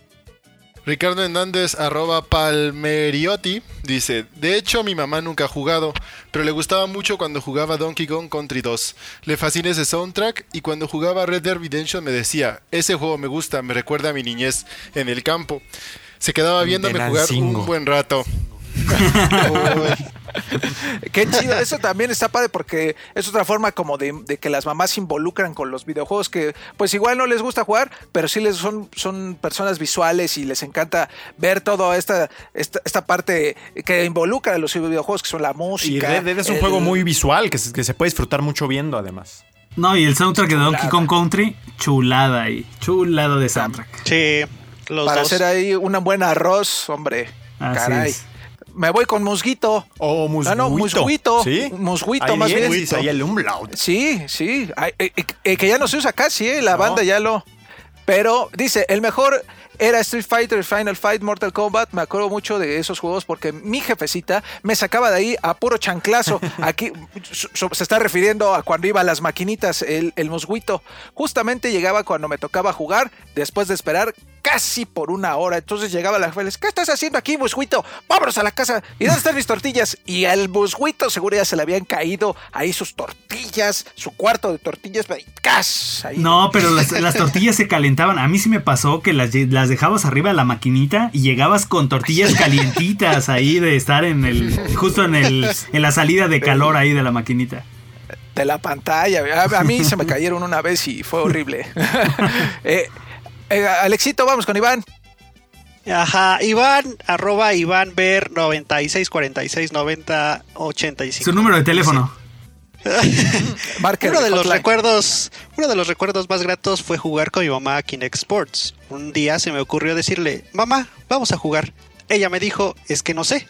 Ricardo Hernández, arroba Palmeriotti, dice, de hecho mi mamá nunca ha jugado, pero le gustaba mucho cuando jugaba Donkey Kong Country 2. Le fascina ese soundtrack y cuando jugaba Red Dead Redemption me decía, ese juego me gusta, me recuerda a mi niñez en el campo. Se quedaba viéndome jugar un buen rato. Qué chido, eso también está padre porque es otra forma como de, de que las mamás se involucran con los videojuegos que pues igual no les gusta jugar, pero sí les son, son personas visuales y les encanta ver toda esta, esta, esta parte que involucra a los videojuegos que son la Y música. Red Dead es un el- juego muy visual que se, que se puede disfrutar mucho viendo además. No, y el soundtrack de Donkey Kong Country, chulada ahí. Chulada de soundtrack. Sí, los Para dos. hacer ahí un buen arroz, hombre. Así Caray. es. Me voy con musguito. O musguito. Ah, no, musguito. ¿Sí? Musguito, más bien. Ahí el umlaut. Sí, sí. Ay, eh, eh, eh, que ya no se usa casi, eh, la No. banda ya lo. Pero dice, el mejor era Street Fighter, Final Fight, Mortal Kombat. Me acuerdo mucho de esos juegos porque mi jefecita me sacaba de ahí a puro chanclazo. Aquí se está refiriendo a cuando iba a las maquinitas, el, el musguito. Justamente llegaba cuando me tocaba jugar, después de esperar casi por una hora. Entonces llegaba la jefa y les, ¿qué estás haciendo aquí, musguito? Vámonos a la casa. ¿Y dónde están mis tortillas? Y al musguito seguro ya se le habían caído ahí sus tortillas, su cuarto de tortillas. Ahí. No, pero las, las tortillas se calentaban. A mí sí me pasó que las, las dejabas arriba de la maquinita y llegabas con tortillas calientitas ahí de estar en el. justo en el. en la salida de calor ahí de la maquinita. de la pantalla. A, a mí se me cayeron una vez y fue horrible. Eh, eh, Alexito, vamos con Iván. Ajá, Iván, arroba Iván Ver 96 46 90 85. Su número de teléfono. Uno de los recuerdos, uno de los recuerdos más gratos fue jugar con mi mamá a Kinect Sports. Un día se me ocurrió decirle, mamá, vamos a jugar. Ella me dijo, es que no sé.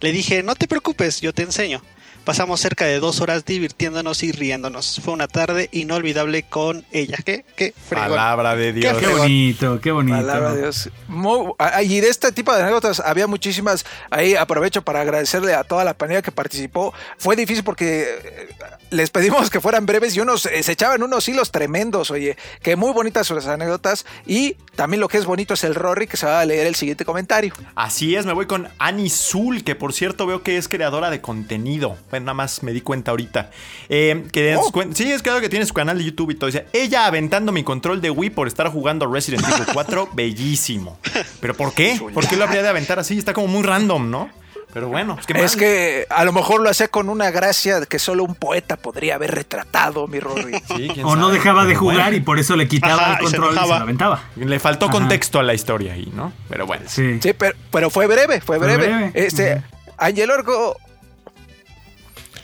Le dije, no te preocupes, yo te enseño. Pasamos cerca de dos horas divirtiéndonos y riéndonos. Fue una tarde inolvidable con ella. ¿Qué? ¿Qué? fregón. Palabra de Dios. Qué bonito, qué bonito. Palabra de Dios. Muy- y de este tipo de anécdotas había muchísimas. Ahí aprovecho para agradecerle a toda la panela que participó. Fue difícil porque eh, les pedimos que fueran breves y unos eh, se echaban unos hilos tremendos, oye. Que muy bonitas sus anécdotas. Y también lo que es bonito es el Rory, que se va a leer el siguiente comentario. Así es, me voy con Annie Zul, que por cierto veo que es creadora de contenido. Bueno, nada más me di cuenta ahorita. Eh, que Oh. cuen- Sí, es claro que tiene su canal de YouTube y todo. Dice, ella aventando mi control de Wii por estar jugando Resident Evil 4, bellísimo. ¿Pero por qué? ¿Por qué lo habría de aventar así? Está como muy random, ¿no? Pero bueno, es que, Es que a lo mejor lo hacía con una gracia que solo un poeta podría haber retratado, mi Rory. Sí, quién O no dejaba de jugar bueno, y por eso le quitaba Ajá, el y se control y se, lo aventaba. Le faltó Ajá. contexto a la historia ahí, ¿no? Pero bueno. Sí. Sí, pero, pero fue breve, fue Fue breve. breve. Este, Ujú. Ángel Orgo.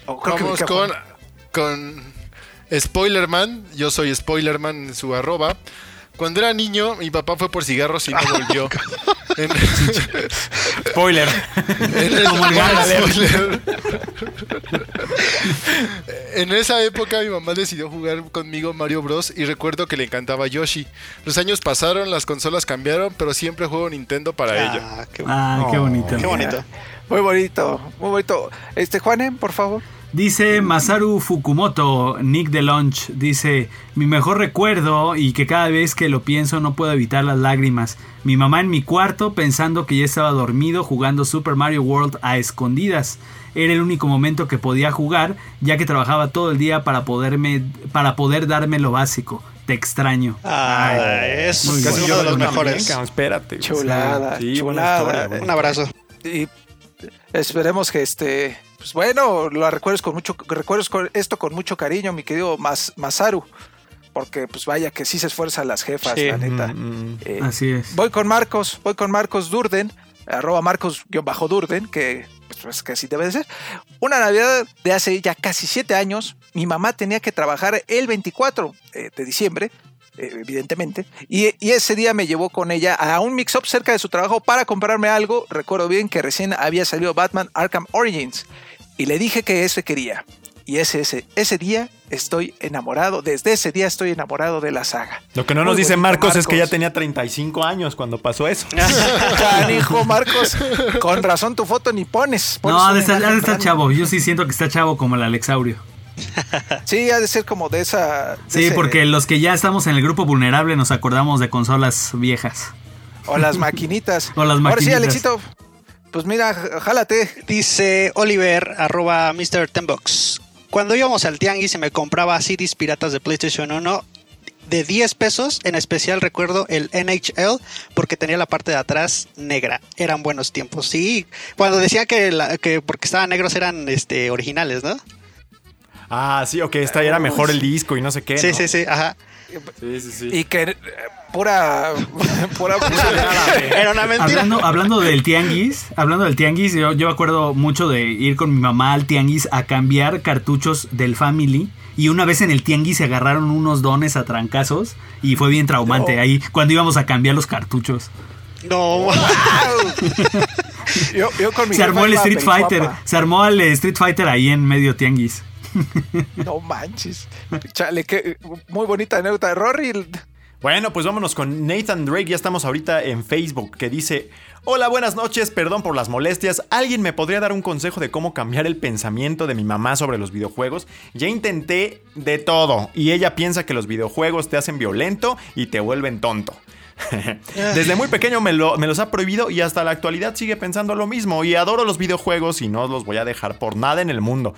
Oh, creo Vamos que- con, con Spoilerman. Yo soy Spoilerman en su arroba. Cuando era niño, mi papá fue por cigarros y no volvió. En, Spoiler. en el-. Spoiler. En esa época mi mamá decidió jugar conmigo Mario Bros. y recuerdo que le encantaba Yoshi. Los años pasaron, las consolas cambiaron, pero siempre juego Nintendo para ella. Ah, qué, Ah, qué Oh, bonito. qué bonito. Muy bonito, muy bonito. Este, Juanen, por favor. Dice Masaru Fukumoto, Nick de Lunch, dice, mi mejor recuerdo y que cada vez que lo pienso no puedo evitar las lágrimas. Mi mamá en mi cuarto pensando que ya estaba dormido jugando Super Mario World a escondidas. Era el único momento que podía jugar ya que trabajaba todo el día para, poderme, para poder darme lo básico. Te extraño. Ah, Ay, es muy uno de los mejores. espérate. Chulada, Sí, chulada. historia. Un abrazo. Y esperemos que este, pues bueno, lo recuerdes con mucho, recuerdes esto con mucho cariño, mi querido Mas, Masaru. Porque pues vaya que sí se esfuerzan las jefas, Sí. la neta. Mm, mm. Eh, Así es. Voy con Marcos, voy con Marcos Durden, arroba Marcos-Durden, que pues que así debe de ser. Una Navidad de hace ya casi siete años, mi mamá tenía que trabajar el 24 eh, de diciembre, eh, evidentemente, y, y ese día me llevó con ella a un mix-up cerca de su trabajo para comprarme algo. Recuerdo bien que recién había salido Batman Arkham Origins, y le dije que ese quería. Y ese, ese, ese día estoy enamorado, desde ese día estoy enamorado de la saga. Lo que no nos dice Marcos, es que ya tenía 35 años cuando pasó eso. Canijo, Marcos. Con razón tu foto ni pones. Pones No, de estar, de estar chavo. Yo sí siento que está chavo como el Alexaurio. Sí, ha de ser como de esa. de Sí, ese- porque los que ya estamos en el grupo vulnerable nos acordamos de consolas viejas. O las maquinitas. O las Ahora sí, maquinitas. Alexito. Pues mira, jálate. Dice Oliver, arroba Mr. Tenbox. Cuando íbamos al tianguis y me compraba CDs piratas de PlayStation 1 de 10 pesos, en especial recuerdo el NHL porque tenía la parte de atrás negra. Eran buenos tiempos. Sí, cuando decía que, la- que porque estaban negros eran este, originales, ¿no? Ah, sí, ok, esta ya era mejor el disco y no sé qué. Sí, ¿no? sí, sí, ajá. Sí, sí, sí. Y que eh, pura. pura. Era una mentira. Hablando, hablando del tianguis, hablando del tianguis, yo, yo me acuerdo mucho de ir con mi mamá al tianguis a cambiar cartuchos del Family Y una vez en el tianguis se agarraron unos dones a trancazos y fue bien traumante ahí cuando íbamos a cambiar los cartuchos. No, Yo, yo con mi Se armó el Street. Fighter. Se armó el Street Fighter ahí en medio tianguis. No manches. Chale, qué muy bonita anécdota de Rory. Bueno, pues vámonos con Nathan Drake. Ya estamos ahorita en Facebook que dice: Hola, buenas noches, perdón por las molestias. ¿Alguien me podría dar un consejo de cómo cambiar el pensamiento de mi mamá sobre los videojuegos? Ya intenté de todo y ella piensa que los videojuegos te hacen violento y te vuelven tonto. Desde muy pequeño me, lo- me los ha prohibido y hasta la actualidad sigue pensando lo mismo. Y adoro los videojuegos y no los voy a dejar por nada en el mundo.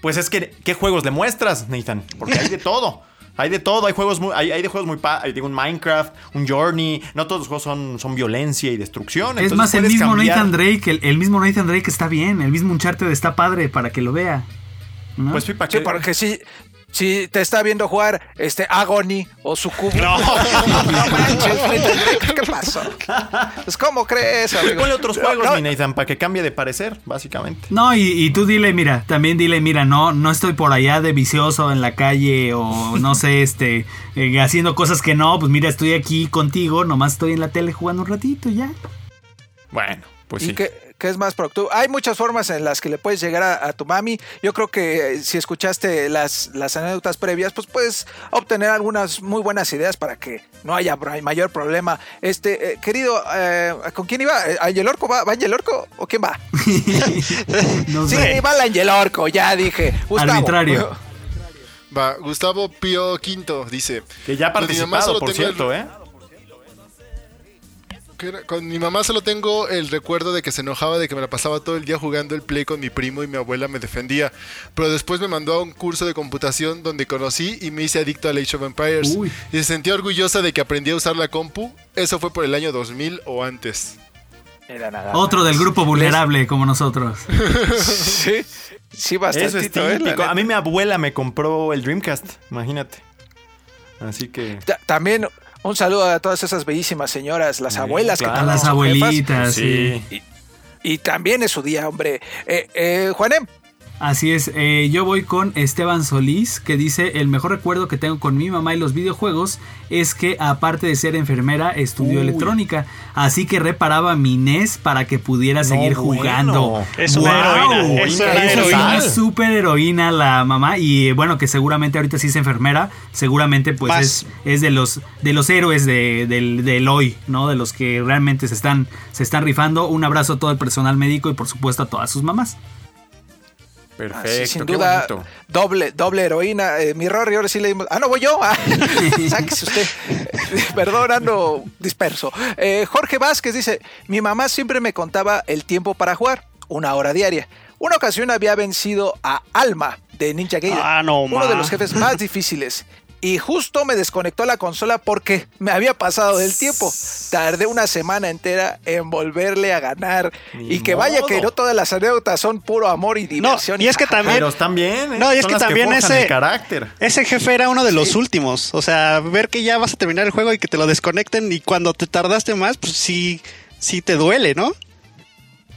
Pues es que, ¿qué juegos le muestras, Nathan? Porque hay de todo. Hay de todo, hay juegos muy, hay, hay de juegos muy de un Minecraft, un Journey, no todos los juegos son, son violencia y destrucción. es más, el mismo cambiar. Nathan Drake, el, el mismo Nathan Drake está bien, el mismo Uncharted está padre para que lo vea. ¿no? Pues sí, para Sí, que porque si, te está viendo jugar este Agony o Sucubo. No, manches, Nathan, ¿qué pasó? Pues, ¿cómo crees, amigo? ponle otros juegos, No, mi Nathan, para que cambie de parecer, básicamente. No, y, y tú dile, mira, también dile, mira, no, no estoy por allá de vicioso en la calle o no sé, este, eh, haciendo cosas que no, pues mira, estoy aquí contigo, nomás estoy en la tele jugando un ratito y ya. Bueno, pues ¿Y sí. qué, qué es más productivo? Hay muchas formas en las que le puedes llegar a, a tu mami. Yo creo que eh, si escuchaste las, las anécdotas previas, pues puedes obtener algunas muy buenas ideas para que no haya mayor problema. Este, eh, querido, eh, ¿con quién iba? Eh, ¿Ángel Orco? ¿Va, ¿Va Ángel Orco o quién va? No Sí, sé. va el Ángel Orco, ya dije. Gustavo. Arbitrario. Va, Gustavo Pío Quinto dice. Que ya ha "Con mi mamá participado, por el- cierto, ¿eh? Que era- Con mi mamá solo tengo el recuerdo de que se enojaba de que me la pasaba todo el día jugando el play con mi primo y mi abuela me defendía. Pero después me mandó a un curso de computación donde conocí y me hice adicto a Age of Empires. Uy. Y se sentía orgullosa de que aprendí a usar la compu. Eso fue por el año 2000 o antes. Era nada Otro del grupo vulnerable como nosotros. Sí, sí, bastante. Eso es típico. A mí mi abuela me compró el Dreamcast, imagínate. Así que... También un saludo a todas esas bellísimas señoras, las Sí, abuelas claro. A que también las jefas. abuelitas, sí. Sí. Y también es su día, hombre. Eh, eh, Juanem, Así es, eh, yo voy con Esteban Solís, que dice, el mejor recuerdo que tengo con mi mamá y los videojuegos es que aparte de ser enfermera, estudió Uy. electrónica, así que reparaba mi NES para que pudiera seguir bueno. jugando. Es una ¡Guau! heroína, es una Es heroína. una super heroína la mamá y eh, bueno, que seguramente ahorita sí es enfermera, seguramente pues es, es de los de los héroes de, del, del hoy, ¿no? De los que realmente se están, se están rifando. Un abrazo a todo el personal médico y por supuesto a todas sus mamás. Perfecto, sí, sin qué duda, bonito. doble, doble heroína. Eh, mi Rory, ahora sí le dimos. Ah, no voy yo. Ah, sáquese usted. Perdón, ando disperso. Eh, Jorge Vázquez dice: Mi mamá siempre me contaba el tiempo para jugar, una hora diaria. Una ocasión había vencido a Alma de Ninja Gaiden, Ah, no, uno ma. de los jefes más difíciles. Y justo me desconectó la consola porque me había pasado del tiempo. Tardé una semana entera en volverle a ganar. Ni y que vaya que no todas las anécdotas son puro amor y No, diversión. y es que también. Pero están bien, ¿eh? No, y es Son que también ese- carácter. Ese jefe era uno de los últimos. O sea, ver que ya vas a terminar el juego y que te lo desconecten y cuando te tardaste más, pues sí, sí te duele, ¿no?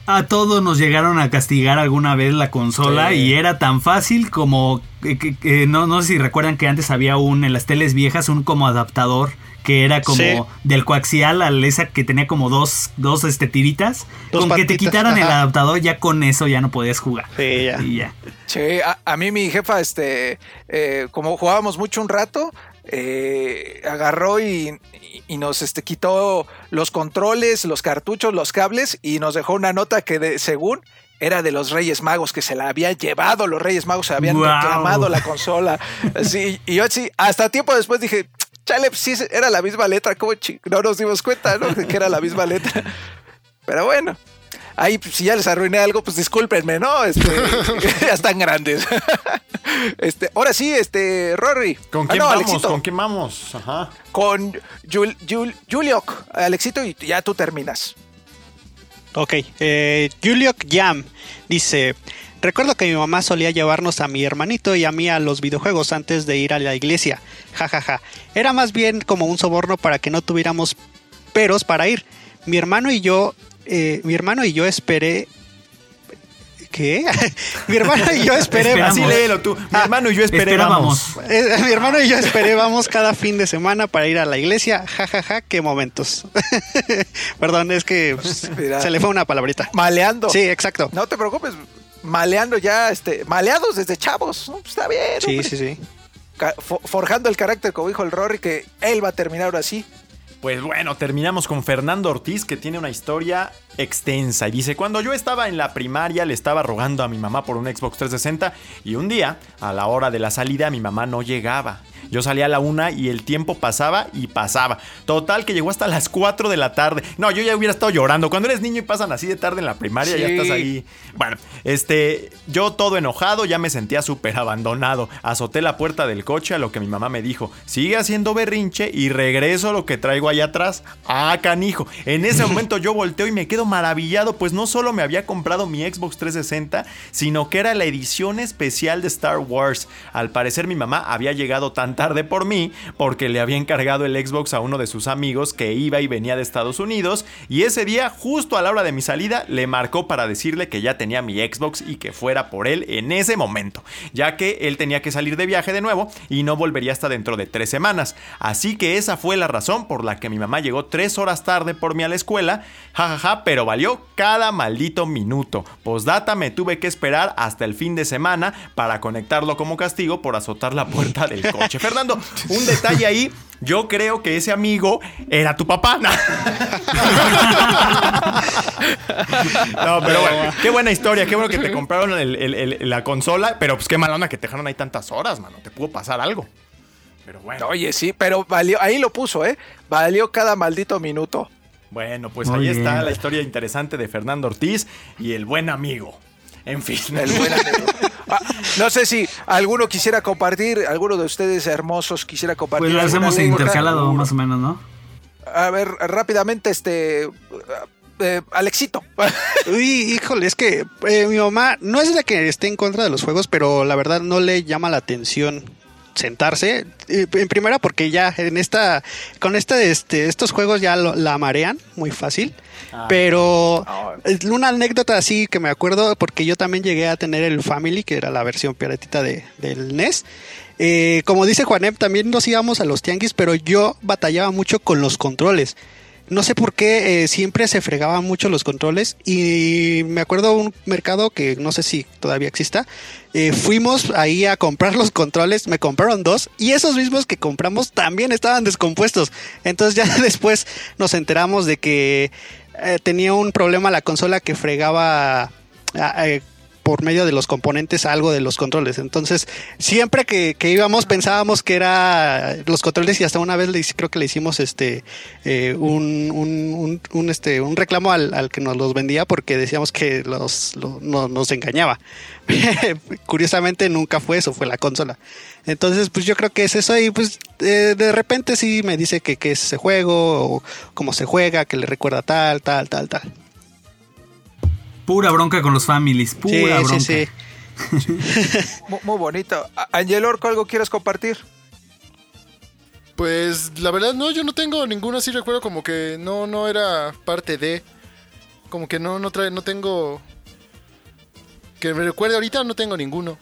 A todos nos llegaron a castigar alguna vez la consola Sí. y era tan fácil como que- que- que- no, no sé si recuerdan que antes había un en las teles viejas un como adaptador que era como Sí. del coaxial al esa que tenía como dos, dos este, tiritas. Dos con que te quitaran el adaptador ya con eso ya no podías jugar. Sí, ya. Y ya. Sí, a, a mí mi jefa, este, eh, como jugábamos mucho un rato, eh, agarró y, y nos este, quitó los controles, los cartuchos, los cables y nos dejó una nota que de, según era de los Reyes Magos, que se la habían llevado los Reyes Magos, se habían Guau. reclamado la consola. Y yo así, hasta tiempo después dije, chale, pues sí, era la misma letra, como no nos dimos cuenta, ¿no? Que era la misma letra. Pero bueno. Ahí, pues, si ya les arruiné algo, pues discúlpenme, ¿no? Este, ya están grandes. este, ahora sí, este, Rory. ¿Con Ah, quién no, vamos? Alexito. ¿Con quién vamos? Ajá. Con Jul, Jul- Juliok, Alexito, y ya tú terminas. Ok, eh, Juliok Jam dice, recuerdo que mi mamá solía llevarnos a mi hermanito y a mí a los videojuegos antes de ir a la iglesia. Ja, ja, ja. Era más bien como un soborno para que no tuviéramos peros para ir. Mi hermano y yo, eh, mi hermano y yo esperé ¿Qué? mi hermano y yo esperé. Esperamos. Así léelo tú. Mi hermano y yo Esperábamos. esperábamos. Eh, mi hermano y yo esperábamos cada fin de semana para ir a la iglesia. Ja, ja, ja, qué momentos. Perdón, es que pues, se le fue una palabrita. Maleando. Sí, exacto. No te preocupes. Maleando ya, este, maleados desde chavos. ¿no? Pues está bien. Sí, hombre. sí, sí. Forjando el carácter, como dijo el Rory, que él va a terminar ahora sí. Pues bueno, terminamos con Fernando Ortiz, que tiene una historia extensa. Y dice, cuando yo estaba en la primaria le estaba rogando a mi mamá por un Xbox 360 y un día, a la hora de la salida, mi mamá no llegaba. Yo salía a la una y el tiempo pasaba y pasaba. Total que llegó hasta las 4 de la tarde. No, yo ya hubiera estado llorando. Cuando eres niño y pasan así de tarde en la primaria, ya estás ahí. Bueno, este, yo todo enojado, ya me sentía súper abandonado. Azoté la puerta del coche a lo que mi mamá me dijo, sigue haciendo berrinche y regreso lo que traigo allá atrás. Ah, canijo. En ese momento yo volteo y me quedo maravillado, pues no solo me había comprado mi Xbox 360, sino que era la edición especial de Star Wars. Al parecer mi mamá había llegado tan tarde por mí porque le había encargado el Xbox a uno de sus amigos que iba y venía de Estados Unidos y ese día, justo a la hora de mi salida, le marcó para decirle que ya tenía mi Xbox y que fuera por él en ese momento, ya que él tenía que salir de viaje de nuevo y no volvería hasta dentro de tres semanas. Así que esa fue la razón por la que mi mamá llegó tres horas tarde por mí a la escuela, jajaja, pero valió cada maldito minuto. Postdata me tuve que esperar hasta el fin de semana para conectarlo como castigo por azotar la puerta del coche. Fernando, un detalle ahí. Yo creo que ese amigo era tu papá. No, pero bueno, qué buena historia. Qué bueno que te compraron el- el- el- la consola. Pero pues qué mala onda que te dejaron ahí tantas horas, mano. Te pudo pasar algo. Pero bueno. Oye, sí, pero valió, ahí lo puso, ¿eh? Valió cada maldito minuto. Bueno, pues Muy ahí está la historia interesante de Fernando Ortiz y el buen amigo. En fin. El buen amigo. Ah, no sé si alguno quisiera compartir, alguno de ustedes hermosos quisiera compartir. Pues las alguna hemos anécdota. intercalado más o menos, ¿no? A ver, rápidamente, este. eh, Alexito. Uy, híjole, es que eh, mi mamá no es de que esté en contra de los juegos, pero la verdad no le llama la atención sentarse. Eh, En primera porque ya en esta con esta este estos juegos ya lo- la marean muy fácil. Pero eh, una anécdota así que me acuerdo porque yo también llegué a tener el Family, que era la versión piratita de, del NES. Eh, como dice Juanem, también nos íbamos a los tianguis, pero yo batallaba mucho con los controles. No sé por qué eh, siempre se fregaban mucho los controles y me acuerdo un mercado que no sé si todavía exista. eh, fuimos ahí a comprar los controles, me compraron dos y esos mismos que compramos también estaban descompuestos. Entonces ya después nos enteramos de que eh, tenía un problema la consola que fregaba ah, por medio de los componentes algo de los controles. Entonces, siempre que, íbamos pensábamos que era los controles y hasta una vez le, creo que le hicimos este eh, un, un, un- un, este un reclamo al, al que nos los vendía porque decíamos que los, lo- no- nos engañaba. Curiosamente nunca fue eso, fue la consola. Entonces, pues yo creo que es eso y pues eh, de repente sí me dice que, que es ese juego o cómo se juega, que le recuerda tal, tal, tal, tal. Pura bronca con los families, pura Sí, bronca. sí, sí. Muy, muy bonito. Angel Orco, ¿algo quieres compartir? Pues la verdad no, yo no tengo ninguno así recuerdo como que no no era parte de como que no no trae no tengo que me recuerde ahorita no tengo ninguno.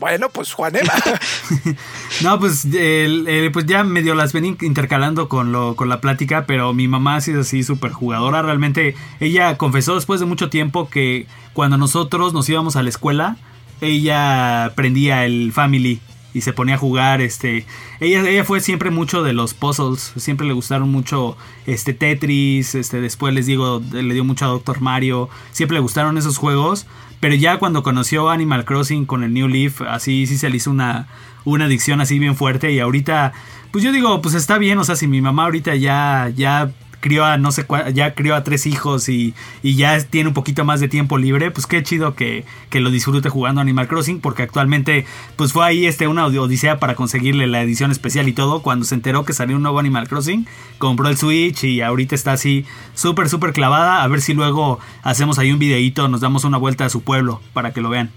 Bueno, pues Juanema. No, pues, el- pues ya medio las ven in- intercalando con, lo, con la plática, pero mi mamá ha sido así súper jugadora. Realmente ella confesó después de mucho tiempo que cuando nosotros nos íbamos a la escuela, ella prendía el Family y se ponía a jugar. Este, ella, ella fue siempre mucho de los puzzles, siempre le gustaron mucho este Tetris, este, después les digo, le dio mucho a Doctor Mario, siempre le gustaron esos juegos. Pero ya cuando conoció Animal Crossing con el New Leaf, así sí se le hizo una, una adicción así bien fuerte. Y ahorita, pues yo digo, pues está bien. O sea, si mi mamá ahorita ya, ya crió a no sé ya crió a tres hijos y, y ya tiene un poquito más de tiempo libre, pues qué chido que, que lo disfrute jugando Animal Crossing. Porque actualmente, pues fue ahí este, una odisea para conseguirle la edición especial y todo. Cuando se enteró que salió un nuevo Animal Crossing, compró el Switch y ahorita está así súper, súper clavada. A ver si luego hacemos ahí un videíto, nos damos una vuelta a su pueblo para que lo vean.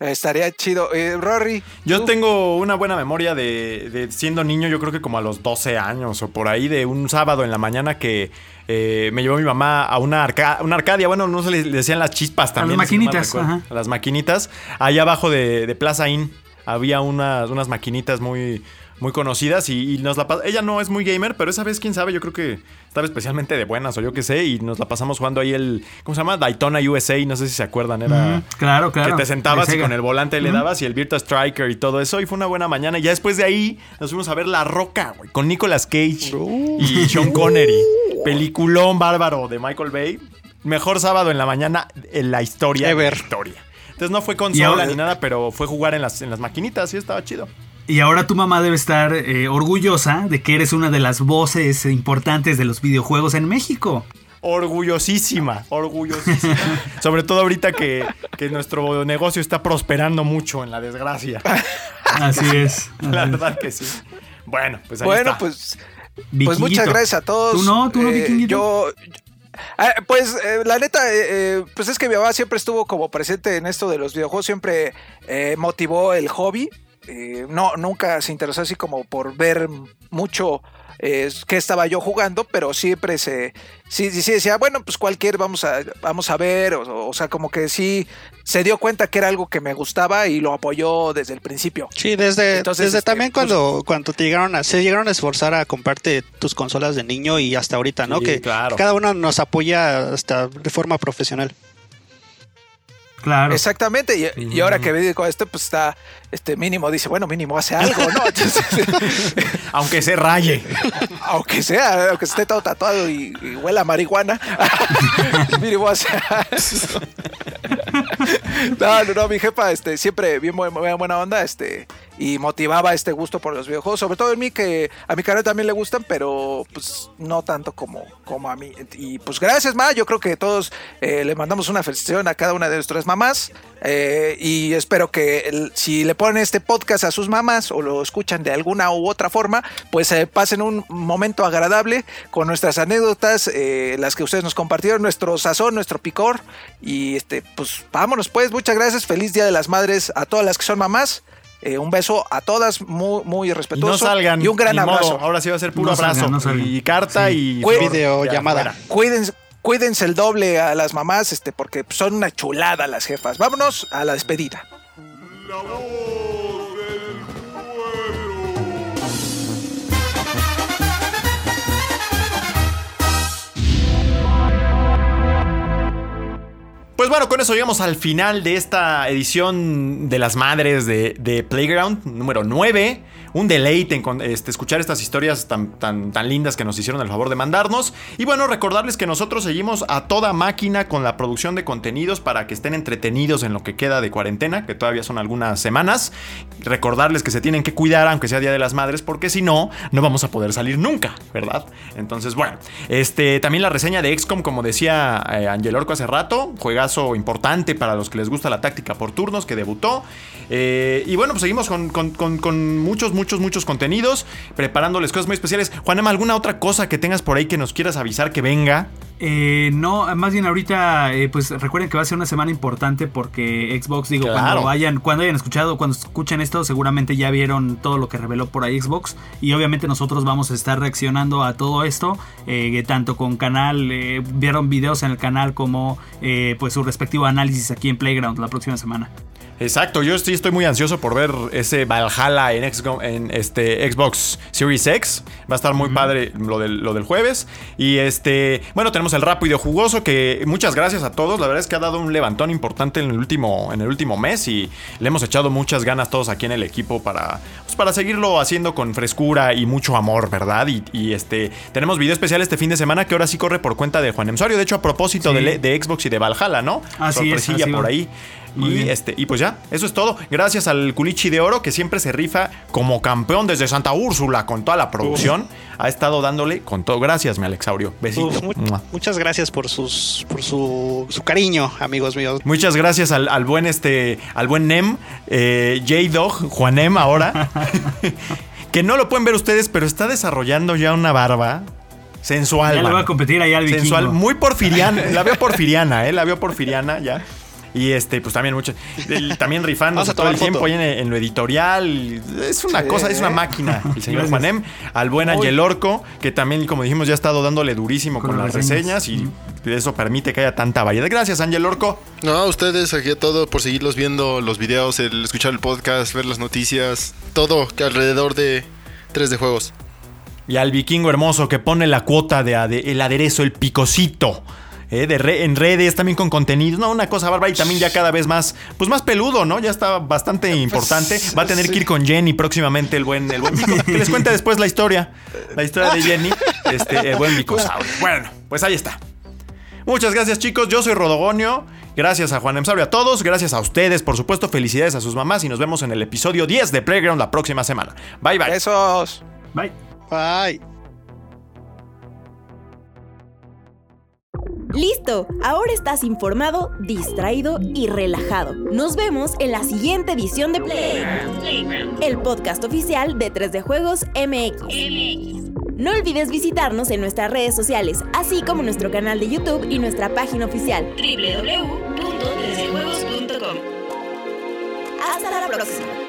Estaría chido. Eh, Rory. Yo ¿tú? tengo una buena memoria de, de siendo niño, yo creo que como a los 12 años o por ahí, de un sábado en la mañana que eh, me llevó mi mamá a una, arca- una arcadia. Bueno, no se le decían las chispas también. las si no mal maquinitas, ajá. A las maquinitas. Allá abajo de, de Plaza Inn había unas, unas maquinitas muy, muy conocidas y, y nos la Ella no es muy gamer, pero esa vez, quién sabe, yo creo que estaba especialmente de buenas o yo qué sé. Y nos la pasamos jugando ahí el. ¿Cómo se llama? Daytona USA. No sé si se acuerdan. Era. Claro, claro. Que te sentabas y con el volante le dabas y el Virtua Striker y todo eso. Y fue una buena mañana. Y ya después de ahí nos fuimos a ver La Roca, güey, con Nicolas Cage y Sean Connery. Peliculón bárbaro de Michael Bay. Mejor sábado en la mañana en la historia. Ever. De la historia. Entonces no fue consola ni nada, pero fue jugar en las, en las maquinitas y estaba chido. Y ahora tu mamá debe estar eh, orgullosa de que eres una de las voces importantes de los videojuegos en México. Orgullosísima, orgullosísima. Sobre todo ahorita que, que nuestro negocio está prosperando mucho en la desgracia. Así es. La Así es. verdad que sí. Bueno, pues ahí Bueno, está. pues. Pues muchas gracias a todos. ¿Tú no? ¿Tú no, Eh? Yo. Ah, pues eh, la neta, eh, eh, pues es que mi mamá siempre estuvo como presente en esto de los videojuegos, siempre eh, motivó el hobby. Eh, no, nunca se interesó así como por ver mucho eh, qué estaba yo jugando, pero siempre se, sí, sí, decía, bueno, pues cualquier vamos a, vamos a ver, o, o sea, como que sí se dio cuenta que era algo que me gustaba y lo apoyó desde el principio. Sí, desde, Entonces, desde este, también pues- cuando, cuando te llegaron a, se llegaron a esforzar a comprarte tus consolas de niño y hasta ahorita, ¿no? Sí, que claro. cada uno nos apoya hasta de forma profesional. Claro. Exactamente, y, y ahora que ve con esto, pues está, este mínimo, dice, bueno, mínimo hace algo, ¿no? Entonces, Aunque se raye. aunque sea, aunque esté todo tatuado y, y huela a marihuana, mínimo hace algo. No, no, no, mi jefa, este, siempre bien bu- buena, buena onda, este, y motivaba este gusto por los videojuegos, sobre todo en mí, que a mi canal también le gustan, pero pues no tanto como, como a mí. Y pues gracias, Ma, yo creo que todos eh, le mandamos una felicitación a cada una de nuestras mamás, eh, y espero que el- si le ponen este podcast a sus mamás o lo escuchan de alguna u otra forma, pues eh, pasen un momento agradable con nuestras anécdotas, eh, las que ustedes nos compartieron, nuestro sazón, nuestro picor, y este, pues vámonos pues, muchas gracias, feliz Día de las Madres a todas las que son mamás. Eh, un beso a todas, muy, muy Y respetuoso. no salgan. Y un gran modo. abrazo. Ahora sí va a ser puro No abrazo. salgan, no salgan. Y carta Sí. y. Videollamada. ya, fuera. Cuídense, cuídense el doble a las mamás, este, porque son una chulada las jefas. Vámonos a la despedida. La voz del pueblo. Pues bueno, con eso llegamos al final de esta edición de las madres de, Playground número 9. Un deleite en este, escuchar estas historias tan, tan, tan lindas que nos hicieron el favor de mandarnos. Y bueno, recordarles que nosotros seguimos a toda máquina con la producción de contenidos para que estén entretenidos en lo que queda de cuarentena, que todavía son algunas semanas. Recordarles que se tienen que cuidar, aunque sea Día de las Madres, porque si no, no vamos a poder salir nunca, ¿verdad? Entonces, bueno, este, también la reseña de XCOM, como decía eh, Angel Orco hace rato, juegazo importante para los que les gusta la táctica por turnos, que debutó. Eh, y bueno, pues seguimos con, con- con- con muchos, muchos, muchos contenidos, preparándoles cosas muy especiales. Juanema, ¿alguna otra cosa que tengas por ahí que nos quieras avisar que venga? Eh, no, más bien ahorita, eh, pues recuerden que va a ser una semana importante porque Xbox, digo, Claro. cuando hayan, cuando hayan escuchado, cuando escuchen esto, seguramente ya vieron todo lo que reveló por ahí Xbox. Y obviamente nosotros vamos a estar reaccionando a todo esto, eh, tanto con canal, eh, vieron videos en el canal como pues su respectivo análisis aquí en Playground la próxima semana. Exacto, yo sí estoy muy ansioso por ver ese Valhalla en, este Xbox Series X. Va a estar muy padre lo del, lo del jueves. Y este, bueno, tenemos el rápido jugoso que muchas gracias a todos. La verdad es que ha dado un levantón importante en el último, en el último mes y le hemos echado muchas ganas todos aquí en el equipo para, pues, para seguirlo haciendo con frescura y mucho amor, ¿verdad? Y, y, este, tenemos video especial este fin de semana que ahora sí corre por cuenta de Juan Emsorio. De hecho, a propósito Sí. de, de Xbox y de Valhalla, ¿no? Así es, Sorpresilla así por ahí. Muy y bien. este, y pues ya, eso es todo. Gracias al Culichi de Oro, que siempre se rifa como campeón desde Santa Úrsula con toda la producción. Ha estado dándole con todo. Gracias, mi Alexaurio. Besito. Uf, mu- Mua. muchas gracias por sus por su, su cariño, amigos míos. Muchas gracias al, al buen este. al buen Nem, eh, J-Dog, Juanem ahora. que no lo pueden ver ustedes, pero está desarrollando ya una barba sensual. Ya le va a competir allá al vikingo. sensual, muy porfiriana. La veo porfiriana, ¿eh? La veo porfiriana ya. Y este, pues también mucho. el- también rifándose todo el tiempo ahí en, en lo editorial. Es una cosa, es una máquina. El señor Gracias. Juanem. Al buen Angel Orco, que también, como dijimos, ya ha estado dándole durísimo con, Con las reseñas. reseñas. Y eso permite que haya tanta variedad. Gracias, Angel Orco. No, a ustedes aquí a todo por seguirlos viendo, los videos, el escuchar el podcast, ver las noticias, todo que alrededor de 3 de juegos. Y al vikingo hermoso que pone la cuota de, ade- el aderezo, el picocito. Eh, de re- en redes, también con contenido. No, una cosa bárbara y también ya cada vez más, pues más peludo, ¿no? Ya está bastante importante. Va a tener que ir con Jenny próximamente el buen, el buen Vico. Que les cuente después la historia. La historia de Jenny. Este, el buen Vicosaurio. Bueno, pues ahí está. Muchas gracias, chicos. Yo soy Rodogonio. Gracias a Juan Emsaurio, a todos. Gracias a ustedes, por supuesto. Felicidades a sus mamás. Y nos vemos en el episodio 10 de Playground la próxima semana. Bye, bye. Besos. Bye. Bye. Listo, ahora estás informado, distraído y relajado. Nos vemos en la siguiente edición de Playground, el podcast oficial de 3D Juegos MX. No olvides visitarnos en nuestras redes sociales, así como nuestro canal de YouTube y nuestra página oficial www.3djuegos.com. Hasta la próxima.